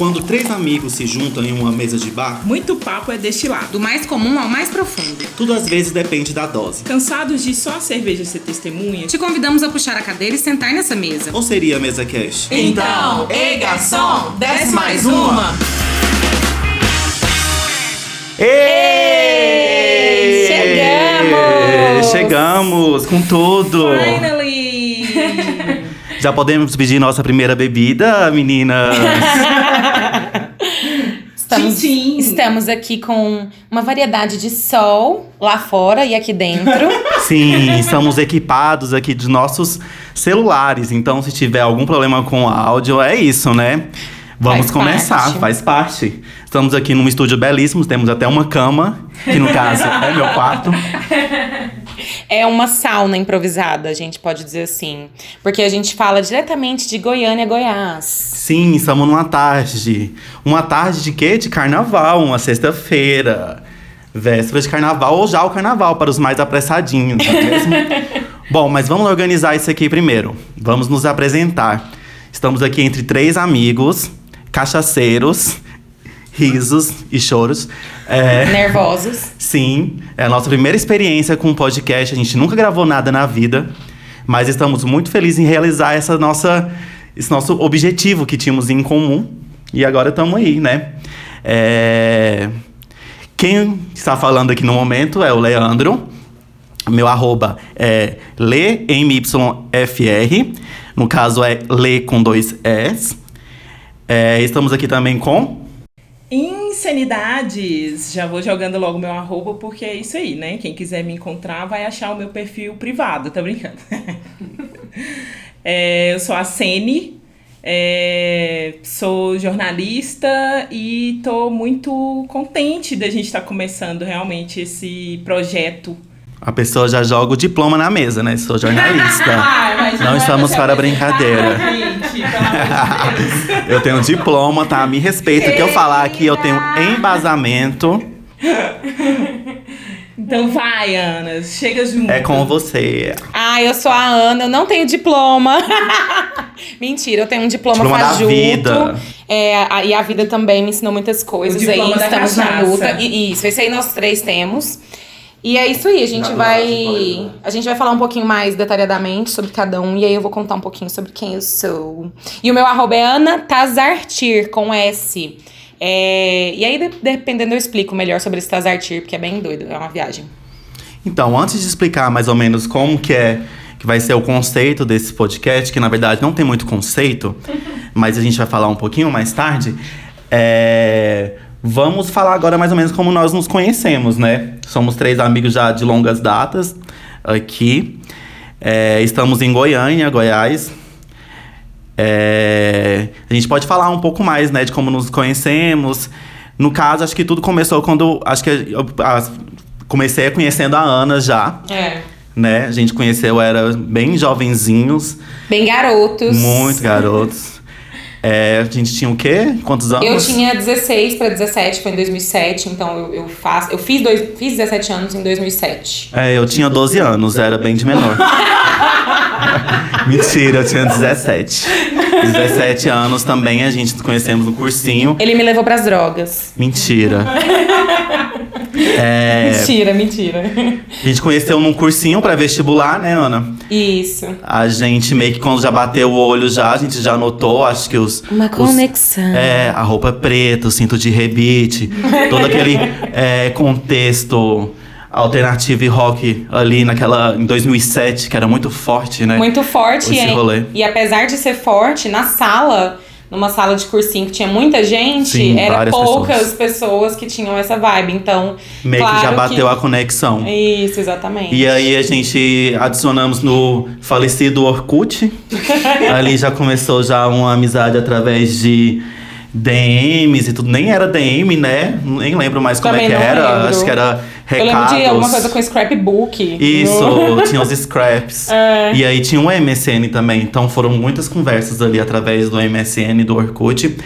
Quando três amigos se juntam em uma mesa de bar, Muito papo é destilado. Do mais comum ao mais profundo. tudo às vezes depende da dose. Cansados de só a cerveja ser testemunha? Te convidamos a puxar a cadeira e sentar nessa mesa. Ou seria a mesa cash? Então, ei garçom, desce mais uma. Ei! Chegamos! Chegamos com tudo! Finally! Já podemos pedir nossa primeira bebida, meninas? Estamos, Tchim, tchim. estamos aqui com uma variedade de sol lá fora e aqui dentro. Sim, estamos equipados aqui de nossos celulares. Então, se tiver algum problema com o áudio, é isso, né? Vamos Faz começar, parte. faz parte. Estamos aqui num estúdio belíssimo, temos até uma cama, que no caso é meu quarto. É uma sauna improvisada, a gente pode dizer assim. Porque a gente fala diretamente de Goiânia, Goiás. Sim, estamos numa tarde. Uma tarde de quê? De carnaval, uma sexta-feira. Véspera de carnaval ou já o carnaval, para os mais apressadinhos, não é mesmo? Bom, mas vamos organizar isso aqui primeiro. Vamos nos apresentar. Estamos aqui entre três amigos, cachaceiros, risos e choros. É, Nervosos. Sim, é a nossa primeira experiência com um podcast. A gente nunca gravou nada na vida, mas estamos muito felizes em realizar essa nossa, esse nosso objetivo que tínhamos em comum. E agora estamos aí, né? É, Quem está falando aqui no momento é o Leandro. Meu arroba é LeMYFR. No caso é Le com dois S. É, estamos aqui também com. Insanidades! Já vou jogando logo meu arroba, porque é isso aí, né? Quem quiser me encontrar vai achar o meu perfil privado, tá brincando? É, eu sou a Sene, é, sou jornalista e tô muito contente da gente estar começando realmente esse projeto. A pessoa já joga o diploma na mesa, né? Sou jornalista. Ai, mas Não é estamos você para brincadeira. Gente. Eu tenho um diploma, tá? Me respeita. O que eu falar aqui, eu tenho embasamento. Então vai, Ana, chega junto. É com você. Ah, eu sou a Ana, eu não tenho diploma. Mentira, eu tenho um diploma, Diploma da fajuto. vida. É, a- e a vida também me ensinou muitas coisas O aí. Estamos na luta. E, isso, esse aí nós três temos. E é isso aí, a gente vai. adorava, A gente vai falar um pouquinho mais detalhadamente sobre cada um. E aí eu vou contar um pouquinho sobre quem eu sou. E o meu arroba é Ana Tazartir, com S. É, e aí, de- dependendo, eu explico melhor sobre esse Tazartir, porque é bem doido, é uma viagem. Então, antes de explicar mais ou menos como que é que vai ser o conceito desse podcast, que na verdade não tem muito conceito, mas a gente vai falar um pouquinho mais tarde. é, Vamos falar agora mais ou menos como nós nos conhecemos, né? Somos três amigos já de longas datas aqui. É, estamos em Goiânia, Goiás. É, a gente pode falar um pouco mais, né, de como nos conhecemos. No caso, acho que tudo começou quando acho que eu, as- comecei conhecendo a Ana já, É. né? A gente conheceu era bem jovenzinhos, Bem garotos. muito garotos. É, a gente tinha o quê? Quantos anos? Eu tinha 16 para 17, foi em 2007, então eu, eu, faço, eu fiz, dois, fiz 17 anos em 2007. É, eu tinha 12 anos, era bem de menor. Mentira, eu tinha 17. 17 anos também, a gente conhecemos no cursinho. Ele me levou pras drogas. Mentira. É, Mentira, mentira. a gente conheceu num cursinho pré-vestibular, né, Ana? Isso. A gente meio que quando já bateu o olho já, a gente já notou, acho que os... Uma os- conexão. é, a roupa preta, o cinto de rebite, todo aquele é, contexto alternativo e rock ali naquela... Em 2007, que era muito forte, né? Muito forte, Esse hein? rolê. E apesar de ser forte, na sala, numa sala de cursinho que tinha muita gente, Sim, era poucas pessoas. que tinham essa vibe. Então, Meio claro que já bateu a conexão. Isso, exatamente. E aí a gente adicionamos no falecido Orkut. Ali já começou já uma amizade através de DMs e tudo. Nem era DM, né? Nem lembro mais como Também é que era. lembro. Acho que era Eu lembro recados. de alguma coisa com scrapbook. Isso, tinha os scraps. É. E aí tinha o MSN também. Então foram muitas conversas ali através do MSN, do Orkut.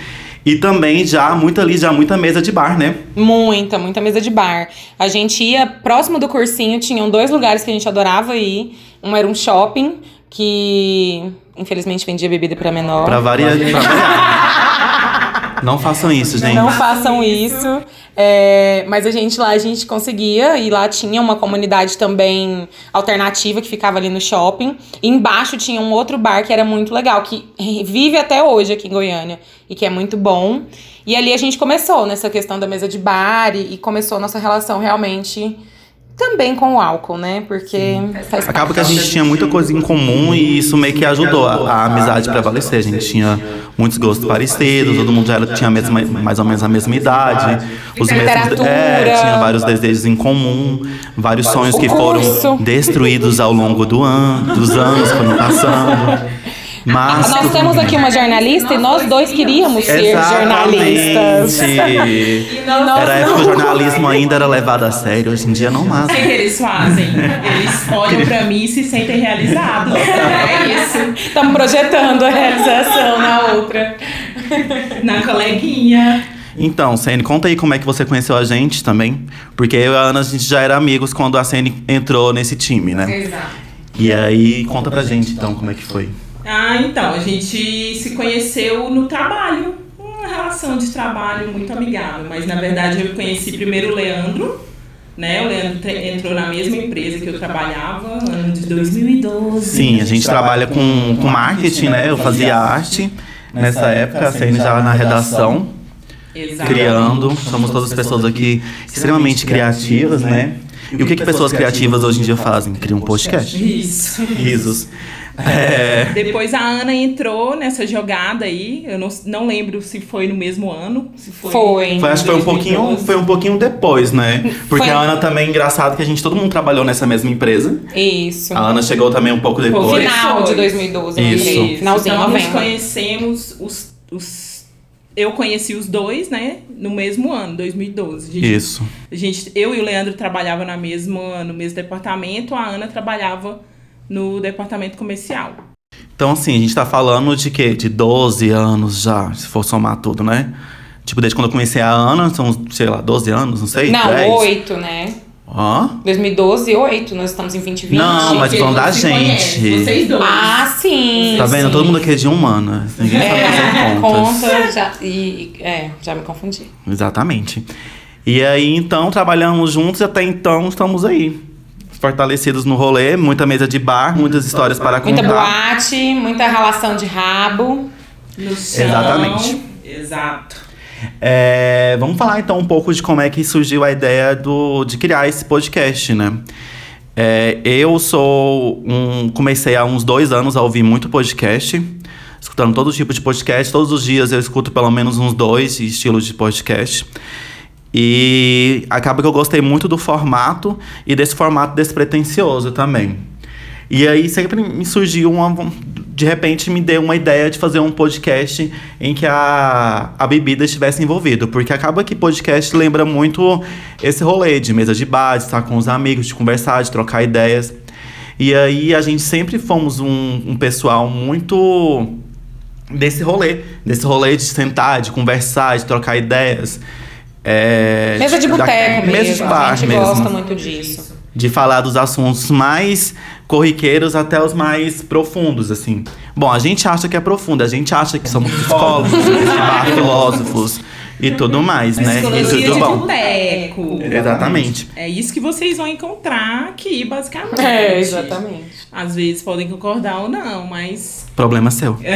E também já muita ali, já muita mesa de bar, né? Muita, muita mesa de bar. A gente ia próximo do cursinho, tinham dois lugares que a gente adorava ir. Um era um shopping, que infelizmente vendia bebida para menor. Pra variar. pra variar. Não façam isso, gente. Não façam isso. É, mas a gente lá, a gente conseguia, e lá tinha uma comunidade também alternativa que ficava ali no shopping. E embaixo tinha um outro bar que era muito legal, que vive até hoje aqui em Goiânia e que é muito bom. E ali a gente começou nessa questão da mesa de bar e, e começou nossa relação realmente também com o álcool, né? Porque faz Acaba que a gente tinha muita coisa em comum e isso meio que ajudou a, a amizade a prevalecer. A gente tinha muitos gostos parecidos, todo mundo já era, tinha mesma, mais ou menos a mesma idade. Os mesmos, é, tinha vários desejos em comum, vários sonhos que foram destruídos ao longo do ano, dos anos, foram passando. Mas Nós temos aqui uma jornalista e nós dois queríamos ser jornalistas. E nós Era a época que o jornalismo ainda era levado a sério, hoje em dia não mais. O que, que eles fazem? Eles olham pra mim e se sentem realizados. É isso. Estamos projetando a realização na outra. Na coleguinha. Então, Sene, conta aí como é que você conheceu a gente também. Porque eu e a Ana, a gente já era amigos quando a Sene entrou nesse time, né? Exato. E aí, conta pra gente então como é que foi. Ah, então, a gente se conheceu no trabalho. Uma relação de trabalho muito amigável. Mas na verdade eu conheci primeiro o Leandro. Né? O Leandro entrou na mesma empresa que eu trabalhava, ano de 2012. Sim, a gente trabalha com, com marketing, né? Eu fazia arte nessa época, a já na redação, Exato. criando. Somos todas pessoas aqui extremamente criativas, né? E o que, que pessoas criativas hoje em dia fazem? Criam um podcast. Isso. Risos. É, Depois a Ana entrou nessa jogada aí. Eu não, não lembro se foi no mesmo ano. Se foi. Foi. Foi, acho que foi um pouquinho, 2012. foi um pouquinho depois, né? Porque Foi. a Ana também, engraçado que a gente, todo mundo trabalhou nessa mesma empresa. Isso. A Ana chegou também um pouco Foi. depois. Final de Foi. 2012, eu Isso. lembrei. Finalzinho, então, nós conhecemos os, os. Eu conheci os dois, né? No mesmo ano, 2012. A gente, Isso. a gente, eu e o Leandro trabalhava na mesma, no mesmo departamento, a Ana trabalhava no departamento comercial. Então, assim, a gente tá falando de quê? De 12 anos já, se for somar tudo, né? Tipo, desde quando eu conheci a Ana, são, sei lá, 12 anos, não sei? Não, 10? oito, né? Hã? 2012, oito. Nós estamos em 2020. Não, mas falando da gente. conhece, Vocês dois. Ah, sim. Tá vendo? sim. Todo mundo aqui é de humanas. Ninguém sabe É, fazer contas. conta, já, e- é, já me confundi. Exatamente. E aí, então, trabalhamos juntos e até então estamos aí. Fortalecidos no rolê, muita mesa de bar, muitas histórias para contar. Muita boate, muita relação de rabo. No chão. Exatamente. Exato. É, vamos falar então um pouco de como é que surgiu a ideia do, de criar esse podcast, né? É, eu sou um. Comecei há uns dois anos a ouvir muito podcast, escutando todo tipo de podcast. Todos os dias eu escuto pelo menos uns dois estilos de podcast. E acaba que eu gostei muito do formato e desse formato despretensioso também. E aí sempre me surgiu uma. De repente me deu uma ideia de fazer um podcast em que a, a bebida estivesse envolvida. Porque acaba que podcast lembra muito esse rolê de mesa de bar, de estar com os amigos, de conversar, de trocar ideias. E aí a gente sempre fomos um, um pessoal muito desse rolê. Desse rolê de sentar, de conversar, de trocar ideias. É, Mesa de da- boteco mesmo. Mesa de bar a gente mesmo gosta muito disso. de falar dos assuntos mais corriqueiros até os mais profundos, assim. Bom, a gente acha que é profundo, a gente acha que somos psicólogos, filósofos e tudo mais, né? E tudo de bom. boteco. Exatamente. É isso que vocês vão encontrar aqui, basicamente. É, exatamente. Às vezes podem concordar ou não, mas. Problema seu.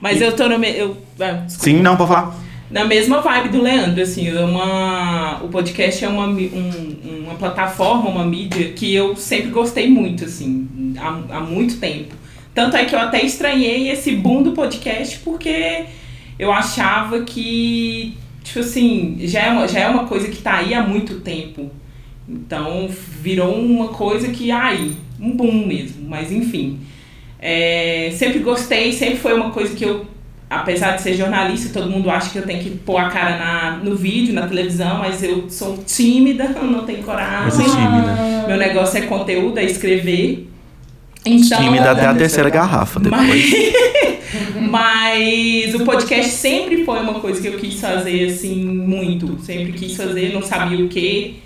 Mas eu tô no. Me... Eu, ah. Sim, não, pode falar. Na mesma vibe do Leandro, assim, é uma, o podcast é uma, um- uma plataforma, uma mídia que eu sempre gostei muito, assim, há, há muito tempo. Tanto é que eu até estranhei esse boom do podcast porque eu achava que, tipo assim, já é uma, já é uma coisa que tá aí há muito tempo. Então virou uma coisa que, ai, um boom mesmo, mas enfim. É, sempre gostei, sempre foi uma coisa que eu, apesar de ser jornalista, todo mundo acha que eu tenho que pôr a cara na, no vídeo, na televisão, mas eu sou tímida, não tenho coragem. É tímida. Meu negócio é conteúdo, é escrever. Então, Tímida até a terceira garrafa depois. mas o podcast sempre foi uma coisa que eu quis fazer assim muito. Sempre quis fazer, não sabia o que.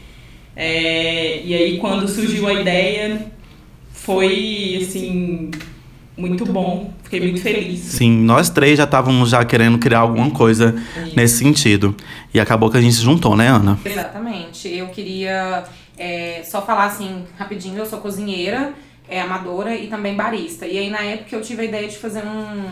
e aí quando surgiu a ideia foi assim muito bom. Fiquei muito feliz. Sim, nós três já estávamos já querendo criar alguma coisa Isso. nesse sentido. E acabou que a gente se juntou, né, Ana? Exatamente. Eu queria é, só falar assim, rapidinho, eu sou cozinheira, é amadora e também barista. E aí, na época, eu tive a ideia de fazer um,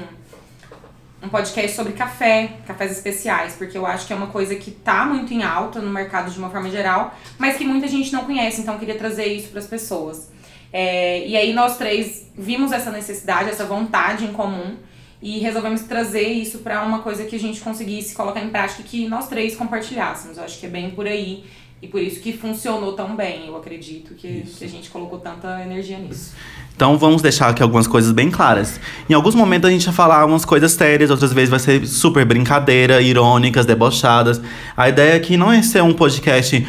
um podcast sobre café, cafés especiais, porque eu acho que é uma coisa que tá muito em alta no mercado de uma forma geral, mas que muita gente não conhece, então eu queria trazer isso para as pessoas. É, e aí nós três vimos essa necessidade, essa vontade em comum e resolvemos trazer isso para uma coisa que a gente conseguisse colocar em prática e que nós três compartilhássemos. Eu acho que é bem por aí e por isso que funcionou tão bem. Eu acredito que, que a gente colocou tanta energia nisso. Então vamos deixar aqui algumas coisas bem claras. Em alguns momentos a gente vai falar umas coisas sérias, outras vezes vai ser super brincadeira, irônicas, debochadas. A ideia aqui não é ser um podcast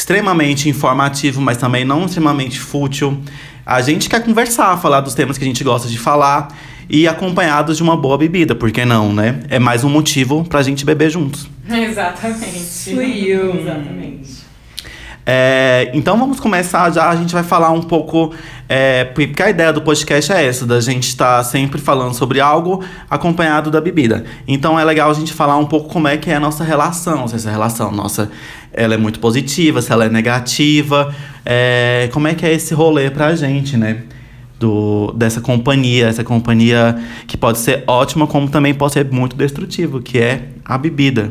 extremamente informativo, mas também não extremamente fútil. A gente quer conversar, falar dos temas que a gente gosta de falar e acompanhados de uma boa bebida, por que não, né? É mais um motivo pra gente beber juntos. Exatamente. Fui eu. Exatamente. É, então vamos começar já, a gente vai falar um pouco, é, porque a ideia do podcast é essa, da gente estar sempre falando sobre algo acompanhado da bebida. Então é legal a gente falar um pouco como é que é a nossa relação, se essa relação nossa ela é muito positiva, se ela é negativa, é, como é que é esse rolê pra gente, né? Do, dessa companhia, essa companhia que pode ser ótima, como também pode ser muito destrutivo, que é a bebida.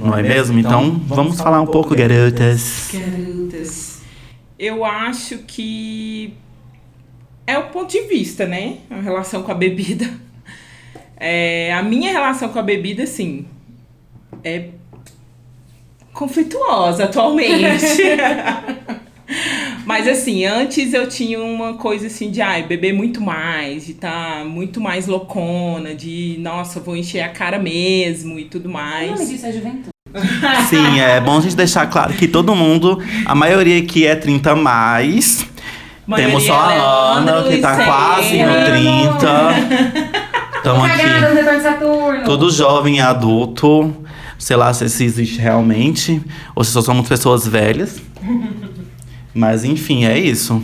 Não, é mesmo? Então, vamos, falar um pouco, garotas. Garotas. Eu acho que é o ponto de vista, né? A relação com a bebida. É, a minha relação com a bebida, assim, é conflituosa atualmente. Mas assim, antes eu tinha uma coisa assim de ai, beber muito mais, de estar tá muito mais loucona, de nossa, vou encher a cara mesmo e tudo O mais. nome disso é juventude. Sim, é bom a gente deixar claro que todo mundo, a maioria aqui é 30 a mais. Temos só a Ana, Leandro que tá quase no Senna. 30. Estamos aqui. Todo jovem e adulto. Sei lá se isso existe realmente. Ou se só somos pessoas velhas. Mas enfim, é isso.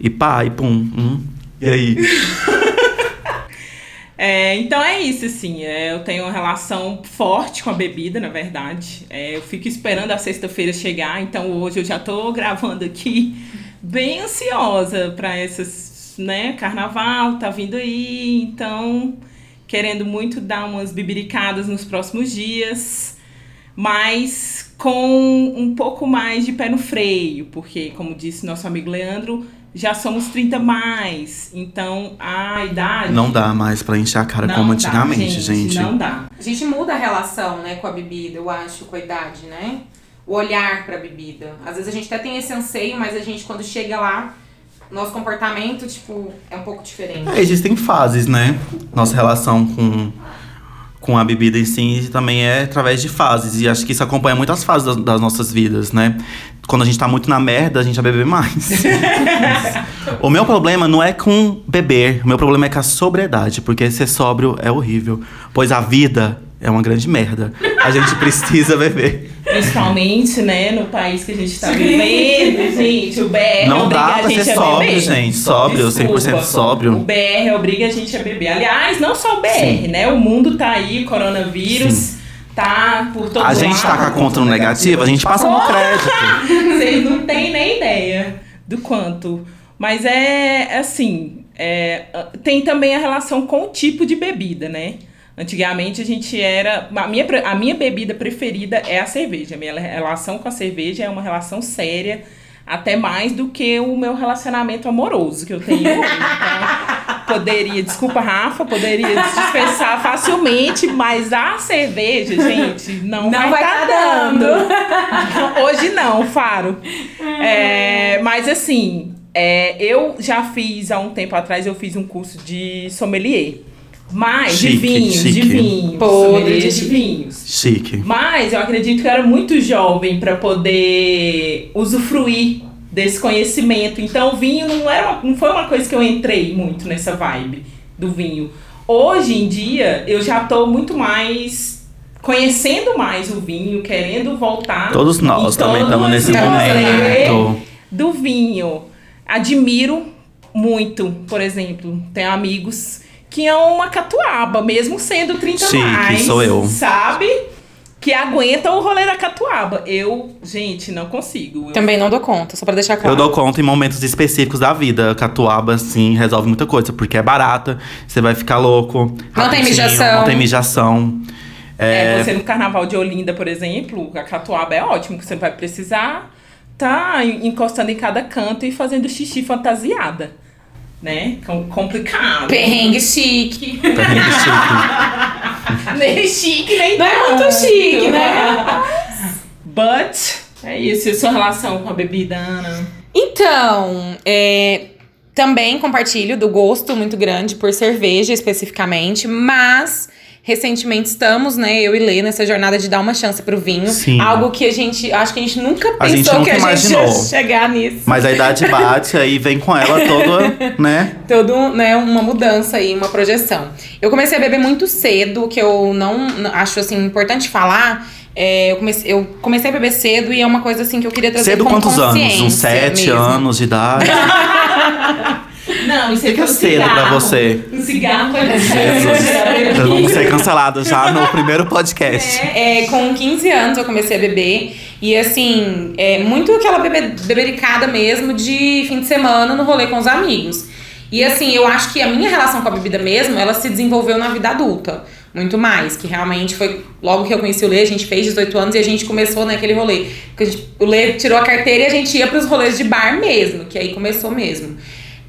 E pá, e pum. hum. E aí? É, então é isso, assim. é, eu tenho uma relação forte com a bebida, na verdade. É, eu fico esperando a sexta-feira chegar, então hoje eu já tô gravando aqui bem ansiosa para essas, né? Carnaval tá vindo aí, então querendo muito dar umas bibiricadas nos próximos dias, mas com um pouco mais de pé no freio, porque, como disse nosso amigo Leandro, já somos 30 mais, então a idade. Não dá mais pra encher a cara Não como dá, antigamente, gente. Não dá. A gente muda a relação, né, com a bebida, eu acho, com a idade, né? O olhar pra bebida. Às vezes a gente até tem esse anseio, mas a gente, quando chega lá, nosso comportamento, tipo, é um pouco diferente. É, existem fases, né? Nossa relação com, com a bebida em si também é através de fases. E acho que isso acompanha muitas fases das, das nossas vidas, né? Quando a gente tá muito na merda, a gente vai beber mais. o meu problema não é com beber, o meu problema é com a sobriedade, porque ser sóbrio é horrível. Pois a vida é uma grande merda. A gente precisa beber. Principalmente, né, no país que a gente tá vivendo, gente, o BR Não obriga dá a pra gente ser a sóbrio, beber. gente. Sóbrio, 100% Desculpa. sóbrio. O BR obriga a gente a beber. Aliás, não só o BR, né? O mundo tá aí, coronavírus, tá por todo A gente tá com a conta no negativo, a gente passa no crédito. Vocês não têm nem ideia do quanto. Mas é assim, é, tem também a relação com o tipo de bebida, né? Antigamente a gente era. A minha, a minha bebida preferida é a cerveja. A minha relação com a cerveja é uma relação séria, até mais do que o meu relacionamento amoroso que eu tenho hoje. Então, poderia, desculpa, Rafa, poderia dispensar facilmente, mas a cerveja, gente, não, Não vai estar tá dando. Hoje não, Faro. É, mas assim, é, eu já fiz há um tempo atrás, eu fiz um curso de sommelier. Mas de Chique, vinhos, de chique. vinhos. Podre de de vinhos. Chique. Mas eu acredito que eu era muito jovem para poder usufruir desse conhecimento. Então, o vinho não, era uma- não foi uma coisa que eu entrei muito nessa vibe do vinho. Hoje em dia, eu já tô muito mais conhecendo mais o vinho, querendo voltar. Todos nós também estamos nesse momento. do vinho. Admiro muito, por exemplo, tenho amigos que é uma catuaba, mesmo sendo 30 Chique, mais. sou eu. Sabe? Que aguenta o rolê da catuaba. Eu, gente, não consigo. Eu- Também não dou conta, só pra deixar claro. Eu dou conta em momentos específicos da vida. Catuaba, assim, resolve muita coisa, porque é barata, você vai ficar louco. Não tem mijação. Não tem mijação. É, você no carnaval de Olinda, por exemplo, a catuaba é ótimo, que você não vai precisar tá en- encostando em cada canto e fazendo xixi fantasiada. Né? Com- Complicado. Perrengue chique. Perrengue chique. nem chique, nem Não é muito tanto. chique, né? But, é isso. E a sua relação com a bebida, Ana? Então, é, também compartilho do gosto muito grande por cerveja especificamente, mas recentemente estamos, né, eu e Lê, nessa jornada de dar uma chance pro vinho. Sim. Algo que a gente, acho que a gente nunca A gente pensou nunca que a gente ia imaginou. chegar nisso. Mas a idade bate, aí vem com ela toda, né? Todo, né, uma mudança aí, uma projeção. Eu comecei a beber muito cedo, que eu não acho assim importante falar. É, eu, comecei, eu comecei a beber cedo e é uma coisa assim que eu queria trazer Cedo com quantos anos? Uns sete mesmo. anos de idade? Não, isso é cedo pra você? Um cigarro é Jesus. Nós vamos ser cancelados já no primeiro podcast. É, com 15 anos eu comecei a beber. E assim, é muito aquela bebe, bebericada mesmo de fim de semana no rolê com os amigos. E assim, eu acho que a minha relação com a bebida mesmo, ela se desenvolveu na vida adulta. Muito mais, que realmente foi logo que eu conheci o Lê, a gente fez 18 anos e a gente começou naquele rolê. Que a gente- o Lê tirou a carteira e a gente ia pros rolês de bar mesmo, que aí começou mesmo.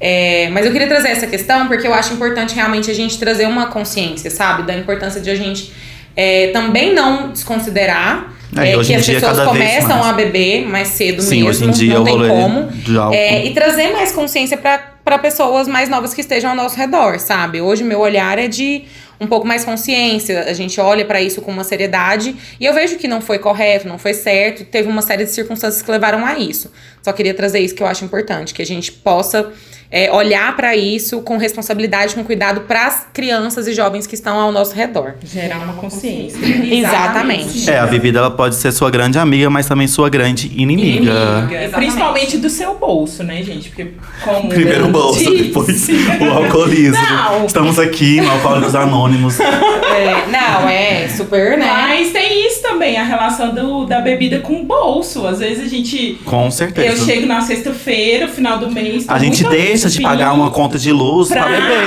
É, mas eu queria trazer essa questão porque eu acho importante realmente a gente trazer uma consciência, sabe? Da importância de a gente é, também não desconsiderar É, é, que as dia, pessoas começam a beber mais cedo Sim, mesmo, hoje em dia não tem como. É, e trazer mais consciência para pessoas mais novas que estejam ao nosso redor, sabe? Hoje meu olhar é de um pouco mais consciência, a gente olha para isso com uma seriedade e eu vejo que não foi correto, não foi certo, teve uma série de circunstâncias que levaram a isso. Só queria trazer isso que eu acho importante, que a gente possa é, olhar para isso com responsabilidade, com cuidado para as crianças e jovens que estão ao nosso redor. Gerar uma consciência. Exatamente. É, a bebida ela pode ser sua grande amiga, mas também sua grande inimiga. Inimiga. Principalmente do seu bolso, né, gente? Porque como Primeiro o eu bolso, disse- depois o alcoolismo. Não. Estamos aqui no Alcoólicos Anônimos. É, não, é super, né? Mas tem isso também, a relação do, da bebida com o bolso. Às vezes a gente. Com Eu certeza. chego na sexta-feira, final do mês. A gente muito deixa de pagar uma conta de luz pra, beber.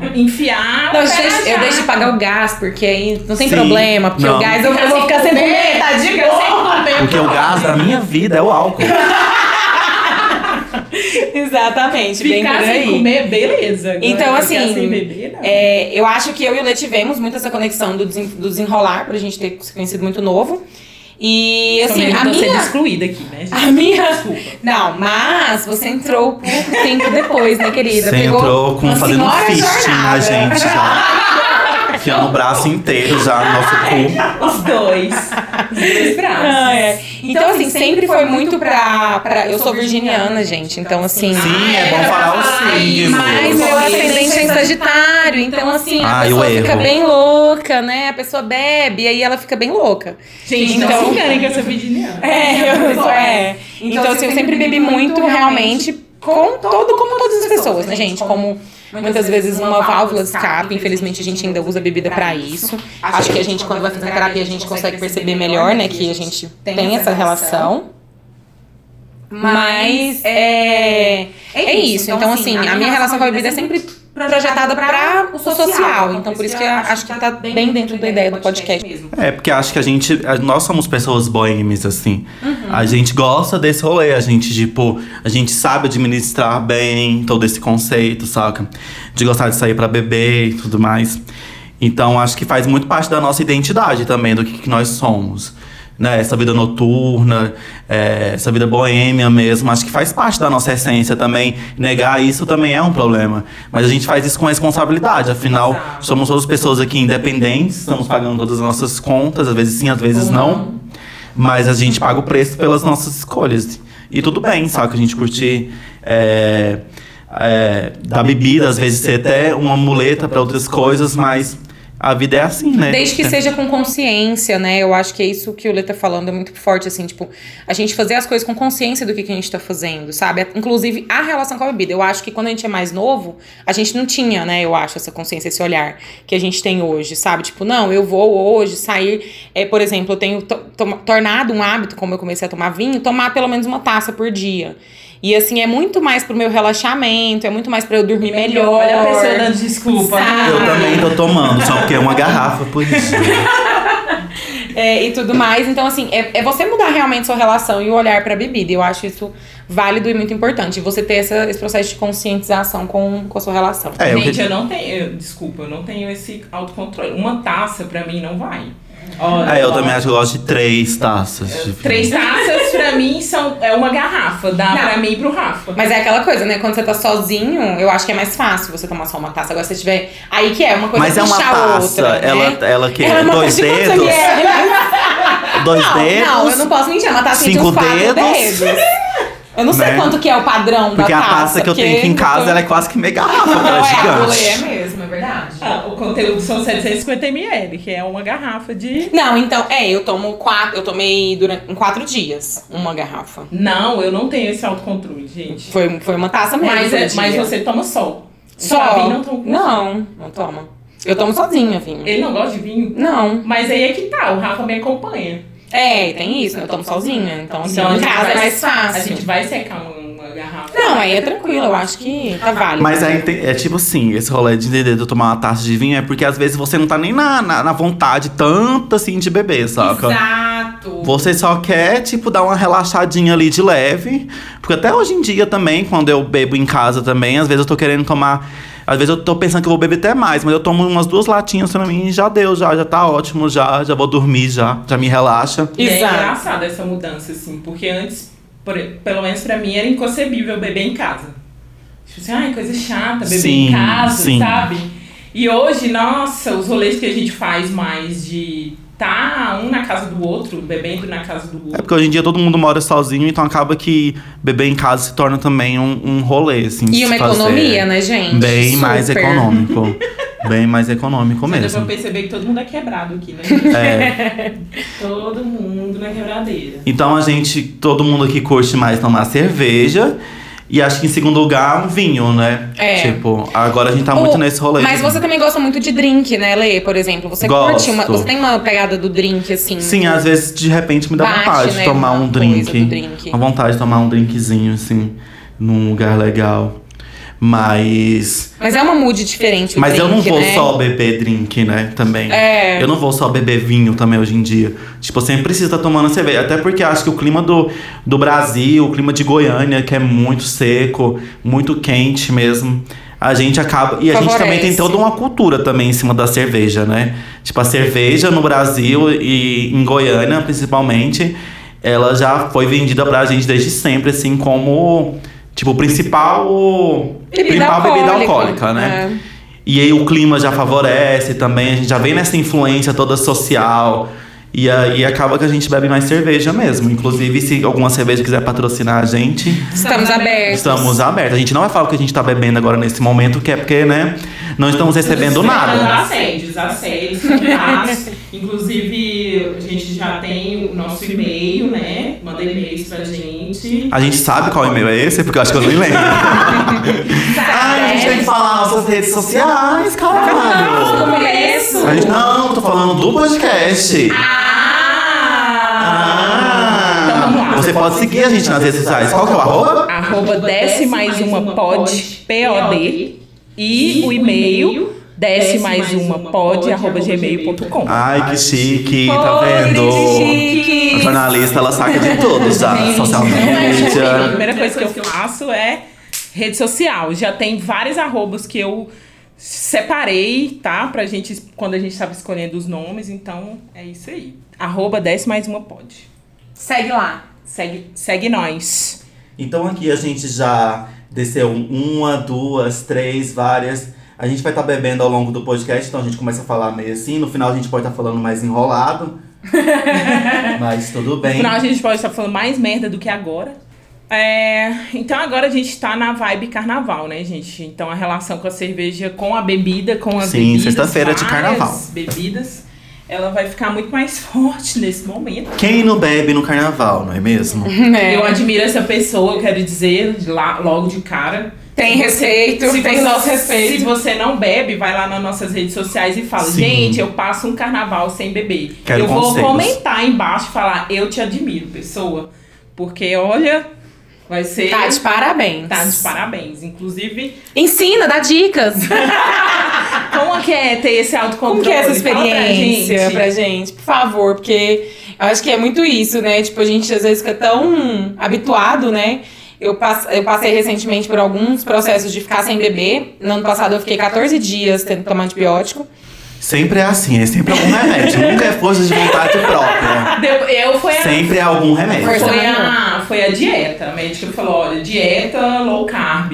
pra enfiar. Não, eu pra deixo, eu deixo de pagar o gás, porque aí não tem Sim. problema, porque Não. o gás eu, eu vou ficar sem comer, tá de sem boa. comer. Porque o gás da minha vida é o álcool. Exatamente, bem por Ficar sem aí. comer, beleza. Agora, Então, ficar assim, sem beber. É, eu acho que eu e o Lê tivemos muito essa conexão do, desen- do desenrolar, pra gente ter se conhecido muito novo. E assim, a sendo minha. excluída aqui, né, gente? A minha. Desculpa. Não, mas você entrou pouco tempo depois, né, querida? Você Pegou entrou com fazendo um fisting na gente já. Enfiando o braço inteiro já no nosso cu. Os dois. Os dois braços. Ah, é. Então, assim, sempre foi muito pra, pra. Eu sou virginiana, gente. Então, assim. Sim, é bom falar o signo. Mas meu ascendente é sagitário, então assim, a Ah, eu pessoa fica erro. bem louca, né? A pessoa bebe e aí ela fica bem louca. Gente, Então- não se enganem com essa virginiana. É, eu, é. Então, assim, eu sempre bebi muito realmente com todo, como todas as pessoas, né, gente? Como muitas vezes uma válvula de escape, infelizmente a gente ainda usa bebida pra isso. Acho que a gente, quando vai fazer terapia, a gente consegue perceber melhor, né, que a gente tem essa relação. Mas é, é isso. Então, assim, a minha relação com a bebida é sempre projetada para o social. Então, por isso que eu acho que tá bem dentro da ideia do podcast mesmo. É, porque acho que a gente. Nós somos pessoas boêmias, assim. A gente gosta desse rolê. A gente, tipo, a gente sabe administrar bem todo esse conceito, saca? De gostar de sair pra beber e tudo mais. Então, acho que faz muito parte da nossa identidade também, do que, que nós somos. Né? Essa vida noturna, é, essa vida boêmia mesmo, acho que faz parte da nossa essência também. Negar isso também é um problema. Mas a gente faz isso com responsabilidade, afinal, somos todas pessoas aqui independentes, estamos pagando todas as nossas contas, às vezes sim, às vezes não. Mas a gente paga o preço pelas nossas escolhas. E tudo bem, sabe? A gente curtir é, é, da bebida, às vezes ser até uma muleta para outras coisas, mas a vida é assim, né? Desde que seja com consciência, né? Eu acho que é isso que o Lê tá falando, é muito forte, assim, tipo, a gente fazer as coisas com consciência do que, que a gente tá fazendo, sabe? Inclusive a relação com a bebida. Eu acho que quando a gente é mais novo, a gente não tinha, né? Eu acho, essa consciência, esse olhar que a gente tem hoje, sabe? Tipo, não, eu vou hoje sair. É, por exemplo, eu tenho to tornado um hábito, como eu comecei a tomar vinho, tomar pelo menos uma taça por dia. E assim, é muito mais pro meu relaxamento, é muito mais pra eu dormir melhor. Olha a pessoa dando desculpa. Sabe? Eu também tô tomando, só porque é uma garrafa, por isso. É, e tudo mais. Então, assim, é, é você mudar realmente sua relação e o olhar pra bebida. Eu acho isso válido e muito importante. Você ter essa, esse processo de conscientização com, com a sua relação. É, eu Gente, que- eu não tenho. eu- Desculpa, eu não tenho esse autocontrole. Uma taça pra mim não vai. Olha, É, eu também acho que eu gosto de três taças. de. Três taças pra mim são, é uma garrafa. Dá Não. pra mim e pro Rafa. Mas é aquela coisa, né? Quando você tá sozinho, eu acho que é mais fácil você tomar só uma taça. Agora, se você tiver. Aí que é, uma coisa Mas é uma taça, outra. né? ela, ela que Ela é dois de dedos, dois não, dedos. Não, eu não posso mentir. É uma taça de cinco uns quatro dedos. dedos. Eu não sei Né? quanto que é o padrão Porque da a taça. taça que eu tenho aqui em porque casa, ela é quase que meia garrafa, porque ela Não, é é, a gigante. rolê é mesmo, é verdade. Ah, o conteúdo são 750 ml, que é uma garrafa de. Não, então, é, eu tomo quatro. Eu tomei durante, em quatro dias uma garrafa. Não, eu não tenho esse autocontrole, gente. Foi, foi uma taça mesmo. Mas, é- mas você toma sol. Só? Pra mim, não, com Não, não toma. Eu tomo sozinha, vinho. Ele não gosta de vinho? Não. Mas aí é que tá, o Rafa me acompanha. É, tem isso, né? Eu tomo sozinha. Então, assim, Então, a em casa é mais A fácil. gente vai secar uma, uma garrafa. Não, aí é tranquilo, eu acho que tá válido. Mas é, é tipo assim, esse rolê de entender de eu tomar uma taça de vinho é porque às vezes você não tá nem na, na, na vontade tanto assim de beber, saca? Exato. Você só quer, tipo, dar uma relaxadinha ali de leve. Porque até hoje em dia também, quando eu bebo em casa também, às vezes eu tô querendo tomar. Às vezes eu tô pensando que eu vou beber até mais, mas eu tomo umas duas latinhas pra mim e já deu, já, já tá ótimo, já, já vou dormir, já, já me relaxa. E é Exato. engraçado essa mudança, assim, porque antes, por- pelo menos pra mim, era inconcebível beber em casa. Tipo assim, ai, coisa chata, beber Sim, em casa, sim. sabe? E hoje, nossa, os rolês que a gente faz mais de tá um na casa do outro, bebendo na casa do É outro. porque hoje em dia todo mundo mora sozinho, então acaba que beber em casa se torna também um, um rolê, assim. de E uma economia, né, gente? Bem mais Super. econômico. Bem mais econômico Você deu mesmo. pra perceber que todo mundo é quebrado aqui, né? É. todo mundo na quebradeira. Então a gente, todo mundo aqui curte mais tomar cerveja. E acho que em segundo lugar, um vinho, né? É. Tipo, agora a gente tá muito Ou- nesse rolê. Mas você também gosta muito de drink, né, Lê? Por exemplo, você Gosto. curte uma. Você tem uma pegada do drink, assim. Sim, às vezes de repente me dá Bate, vontade né, de tomar um drink. drink. Uma vontade de tomar um drinkzinho, assim, num lugar legal. Mas. Mas é uma mood diferente. Mas eu não drink, vou né? só beber drink, né? Também. É. Eu não vou só beber vinho também hoje em dia. Tipo, eu sempre preciso estar tomando cerveja. Até porque acho que o clima do, do Brasil, o clima de Goiânia, que é muito seco, muito quente mesmo. A gente acaba. E a gente também tem Favorece. toda uma cultura também em cima da cerveja, né? Tipo, a cerveja no Brasil e em Goiânia, principalmente, ela já foi vendida pra gente desde sempre, assim, como. Tipo, o principal. principal bebida alcoólica, né? É. E aí o clima já favorece também, a gente já vem nessa influência toda social. E aí acaba que a gente bebe mais cerveja mesmo. Inclusive, se alguma cerveja quiser patrocinar a gente, Estamos abertos. estamos abertos. A gente não vai falar o que a gente tá bebendo agora nesse momento, que é porque, né, não estamos recebendo nada. Assédios, contatos. Inclusive, a gente já tem o nosso e-mail, né? Manda e-mails pra gente. A gente sabe qual e-mail é esse, porque eu acho que eu nem lembro. Ai, a gente tem que falar nossas redes sociais, caralho. No começo. A gente, não, tô falando do podcast. Ah! Então vamos lá. Você pode seguir a gente nas redes sociais. Qual que é o arroba? Arroba desce mais uma pod, P-O-D. E o e-mail, desce mais uma pod, arroba gmail.com. Ai, que chique, tá vendo? chique. A jornalista, ela saca de tudo já. Social é chique. A media. primeira coisa que eu faço é rede social. Já tem vários arrobas que eu separei, tá? Pra gente, quando a gente estava escolhendo os nomes. Então, é isso aí. Arroba desce mais uma pod. Segue lá. Segue, segue nós. Então aqui a gente já desceu uma, duas, três, várias. A gente vai estar bebendo ao longo do podcast, então a gente começa a falar meio assim. No final a gente pode estar falando mais enrolado. Mas tudo No bem. final a gente pode estar falando mais merda do que agora. É, então agora a gente tá na vibe carnaval, né, gente? Então a relação com a cerveja, com a bebida, com as Sim, bebidas. sexta-feira de carnaval. Bebidas, ela vai ficar muito mais forte nesse momento. Quem não bebe no carnaval, não é mesmo? É. Eu admiro essa pessoa, eu quero dizer, lá, logo de cara. Tem respeito, se tem você, nosso respeito. Se você não bebe, vai lá nas nossas redes sociais e fala: Sim. Gente, eu passo um carnaval sem beber. Quero eu vou conselhos. comentar embaixo e falar: Eu te admiro, pessoa. Porque olha, vai ser. Tá de parabéns. Tá de parabéns. Inclusive, Ensina, dá dicas. como que é ter esse autocontrole? Como que é essa Fala pra experiência gente. pra gente, por favor? Porque eu acho que é muito isso, né? Tipo, a gente às vezes fica tão habituado, né? Eu, pass eu passei recentemente por alguns processos de ficar sem beber. No ano passado eu fiquei 14 dias tendo que tomar antibiótico. Sempre é assim, é sempre algum remédio. Nunca é força de vontade própria. Deu- Eu foi a Sempre é algum remédio. Foi a, foi a dieta. A médica falou, olha, dieta low carb.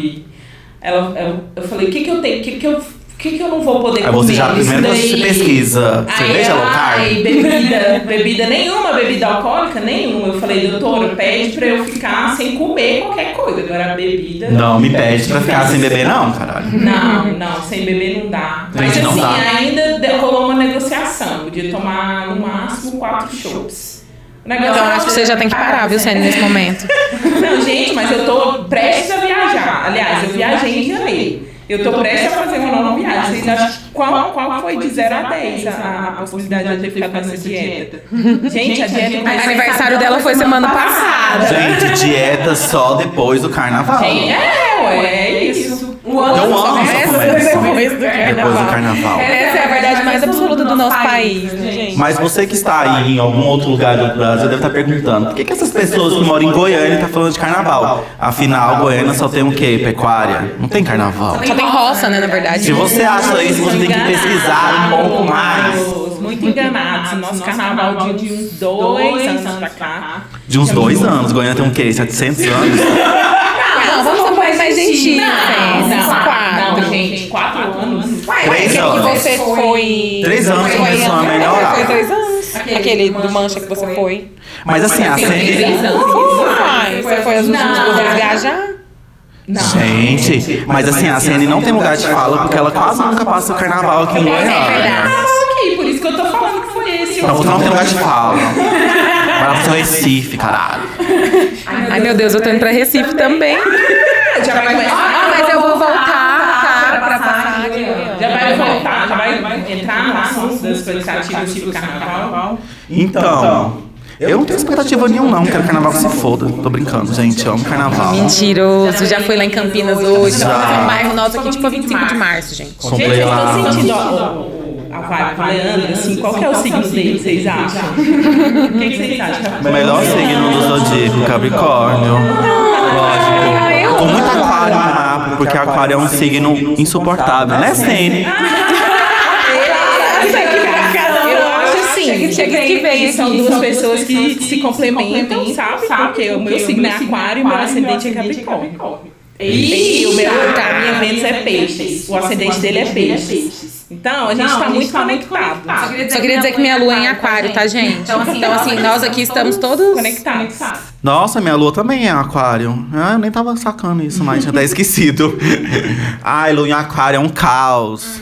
Ela, eu, eu falei, o que que eu tenho? O que que eu, que que eu não vou poder Aí comer? você já primeiro daí. você pesquisa Aí cerveja low carb. Ai, bebida, bebida nenhuma, bebida alcoólica nenhuma. Eu falei, doutora, pede pra eu ficar sem comer qualquer coisa. Agora bebida. Não me pede pra ficar sem beber, não, caralho. Não, não, sem beber não dá. Mas Gente, assim, dá. ainda rolou uma negociação. Podia tomar no máximo quatro negócio Então é acho que você já tem que parar, viu, Sênia, nesse momento. Não, gente, mas eu tô prestes a viajar. Aliás, eu viajei em janeiro. Eu tô prestes a fazer uma nova viagem. Vocês acham qual, qual foi de 0 a 10 a, a possibilidade de eu ter ficado nessa dieta? Gente, a dieta O aniversário dela foi semana passada. Gente, dieta só depois do carnaval. Gente, é, ué, é. O ano Eu só amo começa depois do Depois do carnaval. Essa é a verdade mais absoluta do nosso país, né, gente? Mas você que está aí em algum outro lugar do Brasil deve estar perguntando por que, que essas pessoas que moram em Goiânia estão falando de carnaval? Afinal, Goiânia só tem o quê? Pecuária? Não tem carnaval. Só tem roça, né, na verdade. Se você acha isso, você tem que pesquisar um pouco mais. Muito enganados. Nosso carnaval de uns dois anos pra cá. De uns dois anos. Goiânia tem o quê? 700 anos? Não, vamos ser um pouco mais gentil, né? Uns quatro. Não, gente, quatro anos. Três Aquele que anos. você foi. Três anos foi começou a melhorar. Foi três anos. Aquele do Mancha que você foi. Mas assim, a Sandy... Você foi as últimas Não. duas viajar? Não. Gente, mas assim, a Sandy não tem lugar de fala porque ela quase nunca passa o carnaval aqui em Goiânia. Ok, por isso que eu tô falando que foi esse. Então você não tem lugar de fala. Vai pro seu Recife, caralho. Ai, meu Deus, eu tô indo pra Recife também. Já vai começar. Ah, mas eu vou voltar, tá? Pra passar aqui. Já vai voltar, já vai entrar no assunto das expectativas tipo carnaval. Então, eu não tenho expectativa nenhuma, não. Quero carnaval que se foda. Tô brincando, gente. Eu amo carnaval. Mentiroso, já fui lá em Campinas hoje. Já. Tava no bairro nosso aqui, tipo, 25 de março, gente. Gente, Comprei vocês lá. estão sentindo a, a vibe assim, qual que é o signo dele, vocês acham? O que vocês acham? O melhor signo do zodíaco, Capricórnio. Tô muito aquário no mapa, porque aquário é um signo insuportável, né, Sene? Eu acho assim, Chega que vem que são duas pessoas que se complementam, sabe? Porque o meu signo é aquário e o meu ascendente é capricórnio. E o meu, a minha Vênus é peixes. O ascendente dele é peixes. Então, a gente tá muito conectado. Só queria dizer que minha lua é em aquário, tá, gente? Então, assim, nós aqui estamos todos... Conectados. Nossa, minha lua também é aquário. Ah, eu nem tava sacando isso, mas tinha até esquecido. Ai, lua em aquário é um caos.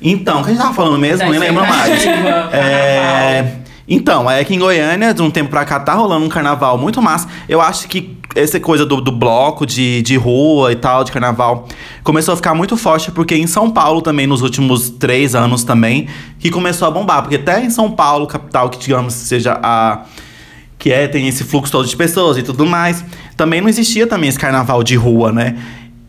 Então, o que a gente tava falando mesmo? Nem lembro mais. É... Então, é que em Goiânia, de um tempo pra cá, tá rolando um carnaval muito massa. Eu acho que essa coisa do, do bloco de, de rua e tal, de carnaval, começou a ficar muito forte, porque em São Paulo também, nos últimos três anos também, que começou a bombar. Porque até em São Paulo, capital, que digamos seja a que é, tem esse fluxo todo de pessoas e tudo mais. Também não existia também esse carnaval de rua, né?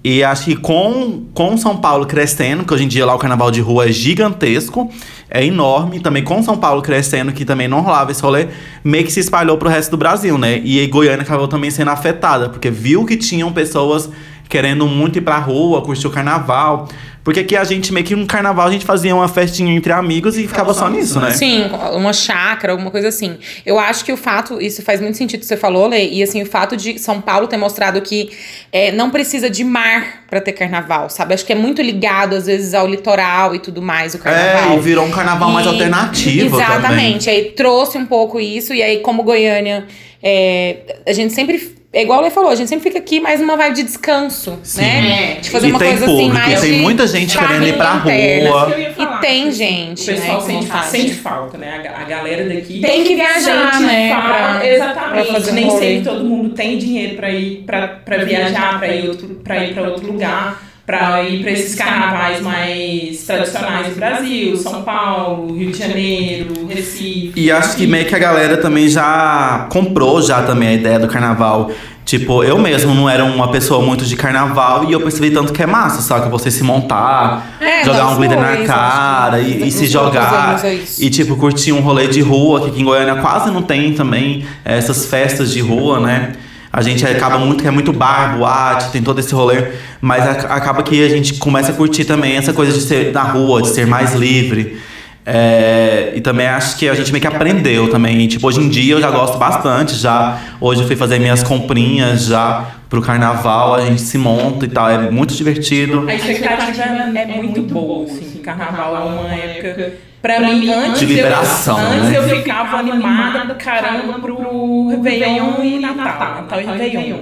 E acho que com, com São Paulo crescendo, que hoje em dia lá o carnaval de rua é gigantesco, é enorme, também com São Paulo crescendo, que também não rolava esse rolê, meio que se espalhou pro resto do Brasil, né? E aí Goiânia acabou também sendo afetada, porque viu que tinham pessoas querendo muito ir pra rua, curtir o carnaval, Porque aqui a gente meio que no carnaval a gente fazia uma festinha entre amigos e ficava só nisso, né? Sim, uma chácara, alguma coisa assim. Eu acho que o fato, isso faz muito sentido que você falou, Lê, e assim, o fato de São Paulo ter mostrado que é, não precisa de mar pra ter carnaval, sabe? Acho que é muito ligado, às vezes, ao litoral e tudo mais, o carnaval. É, e virou um carnaval mais E- alternativo Exatamente. também. Aí trouxe um pouco isso, e aí, como Goiânia, é, a gente sempre. É igual ele falou, a gente sempre fica aqui mais numa vibe de descanso, Sim. né? É. De fazer E uma tem coisa assim público, mais. tem de muita gente querendo ir pra carne interna. rua. Falar, E tem assim, gente, O pessoal né, sente, vontade. sente falta, né? A, ga- a galera daqui Tem que viajar, né, falta. pra- exatamente. pra fazer um Nem sempre todo mundo tem dinheiro pra ir pra, pra viajar, pra ir, outro, pra ir pra outro lugar, pra ir pra esses carnavais mais tradicionais do Brasil, São Paulo, Rio de Janeiro, Recife. E acho que meio que a galera também já comprou já também a ideia do carnaval. Tipo, eu mesmo não era uma pessoa muito de carnaval e eu percebi tanto que é massa, sabe? Você se montar, É, jogar um glitter na cara e, e se jogar. é. E, tipo, curtir um rolê de rua, que aqui em Goiânia quase não tem também eh, essas festas de rua, né? A gente acaba muito, que é muito bar, boate, tem todo esse rolê. Mas a- acaba que a gente começa a curtir também essa coisa de ser na rua, de ser mais livre. É, e também acho que a gente meio que aprendeu também. E, tipo, hoje em dia eu já gosto bastante. Já hoje eu fui fazer minhas comprinhas já pro carnaval, a gente se monta e tal. É muito divertido. A expectativa é muito boa, assim. Carnaval é uma época. Pra mim, antes, De liberação, eu, antes né? eu ficava animada, caramba, pro Réveillon e Natal. Natal e Réveillon.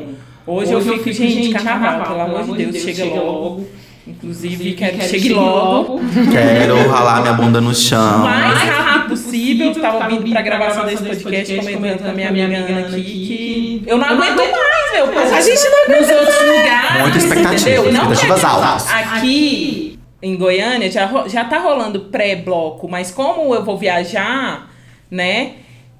Hoje eu fico, gente, carnaval, pelo amor de Deus, chega logo. Inclusive, quero que chegue logo. Quero ralar minha bunda no chão. O mais rápido possível. Estava vindo pra gravação desse podcast comentando com a minha amiga Ana aqui que eu não aguento mais, meu. A gente não Nos outros lugares. Muita expectativa, entendeu? Não expectativas altas. Aqui em Goiânia já, já tá rolando pré-bloco, mas como eu vou viajar, né?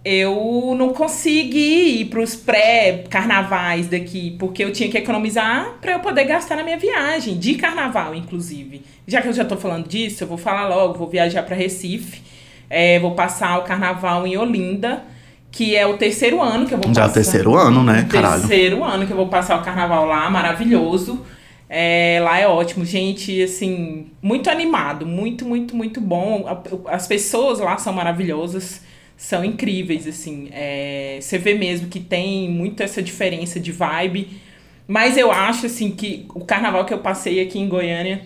Eu não consegui ir pros pré-carnavais daqui, porque eu tinha que economizar pra eu poder gastar na minha viagem, de carnaval, inclusive. Já que eu já tô falando disso, eu vou falar logo, vou viajar pra Recife, é, vou passar o carnaval em Olinda, que é o terceiro ano que eu vou Já é passar. o terceiro ano, né? Caralho. Terceiro ano que eu vou passar o carnaval lá, maravilhoso. É, lá é ótimo, gente, assim, muito animado, muito, muito, muito bom. As pessoas lá são maravilhosas, são incríveis, assim. É, você vê mesmo que tem muito essa diferença de vibe. Mas eu acho, assim, que o carnaval que eu passei aqui em Goiânia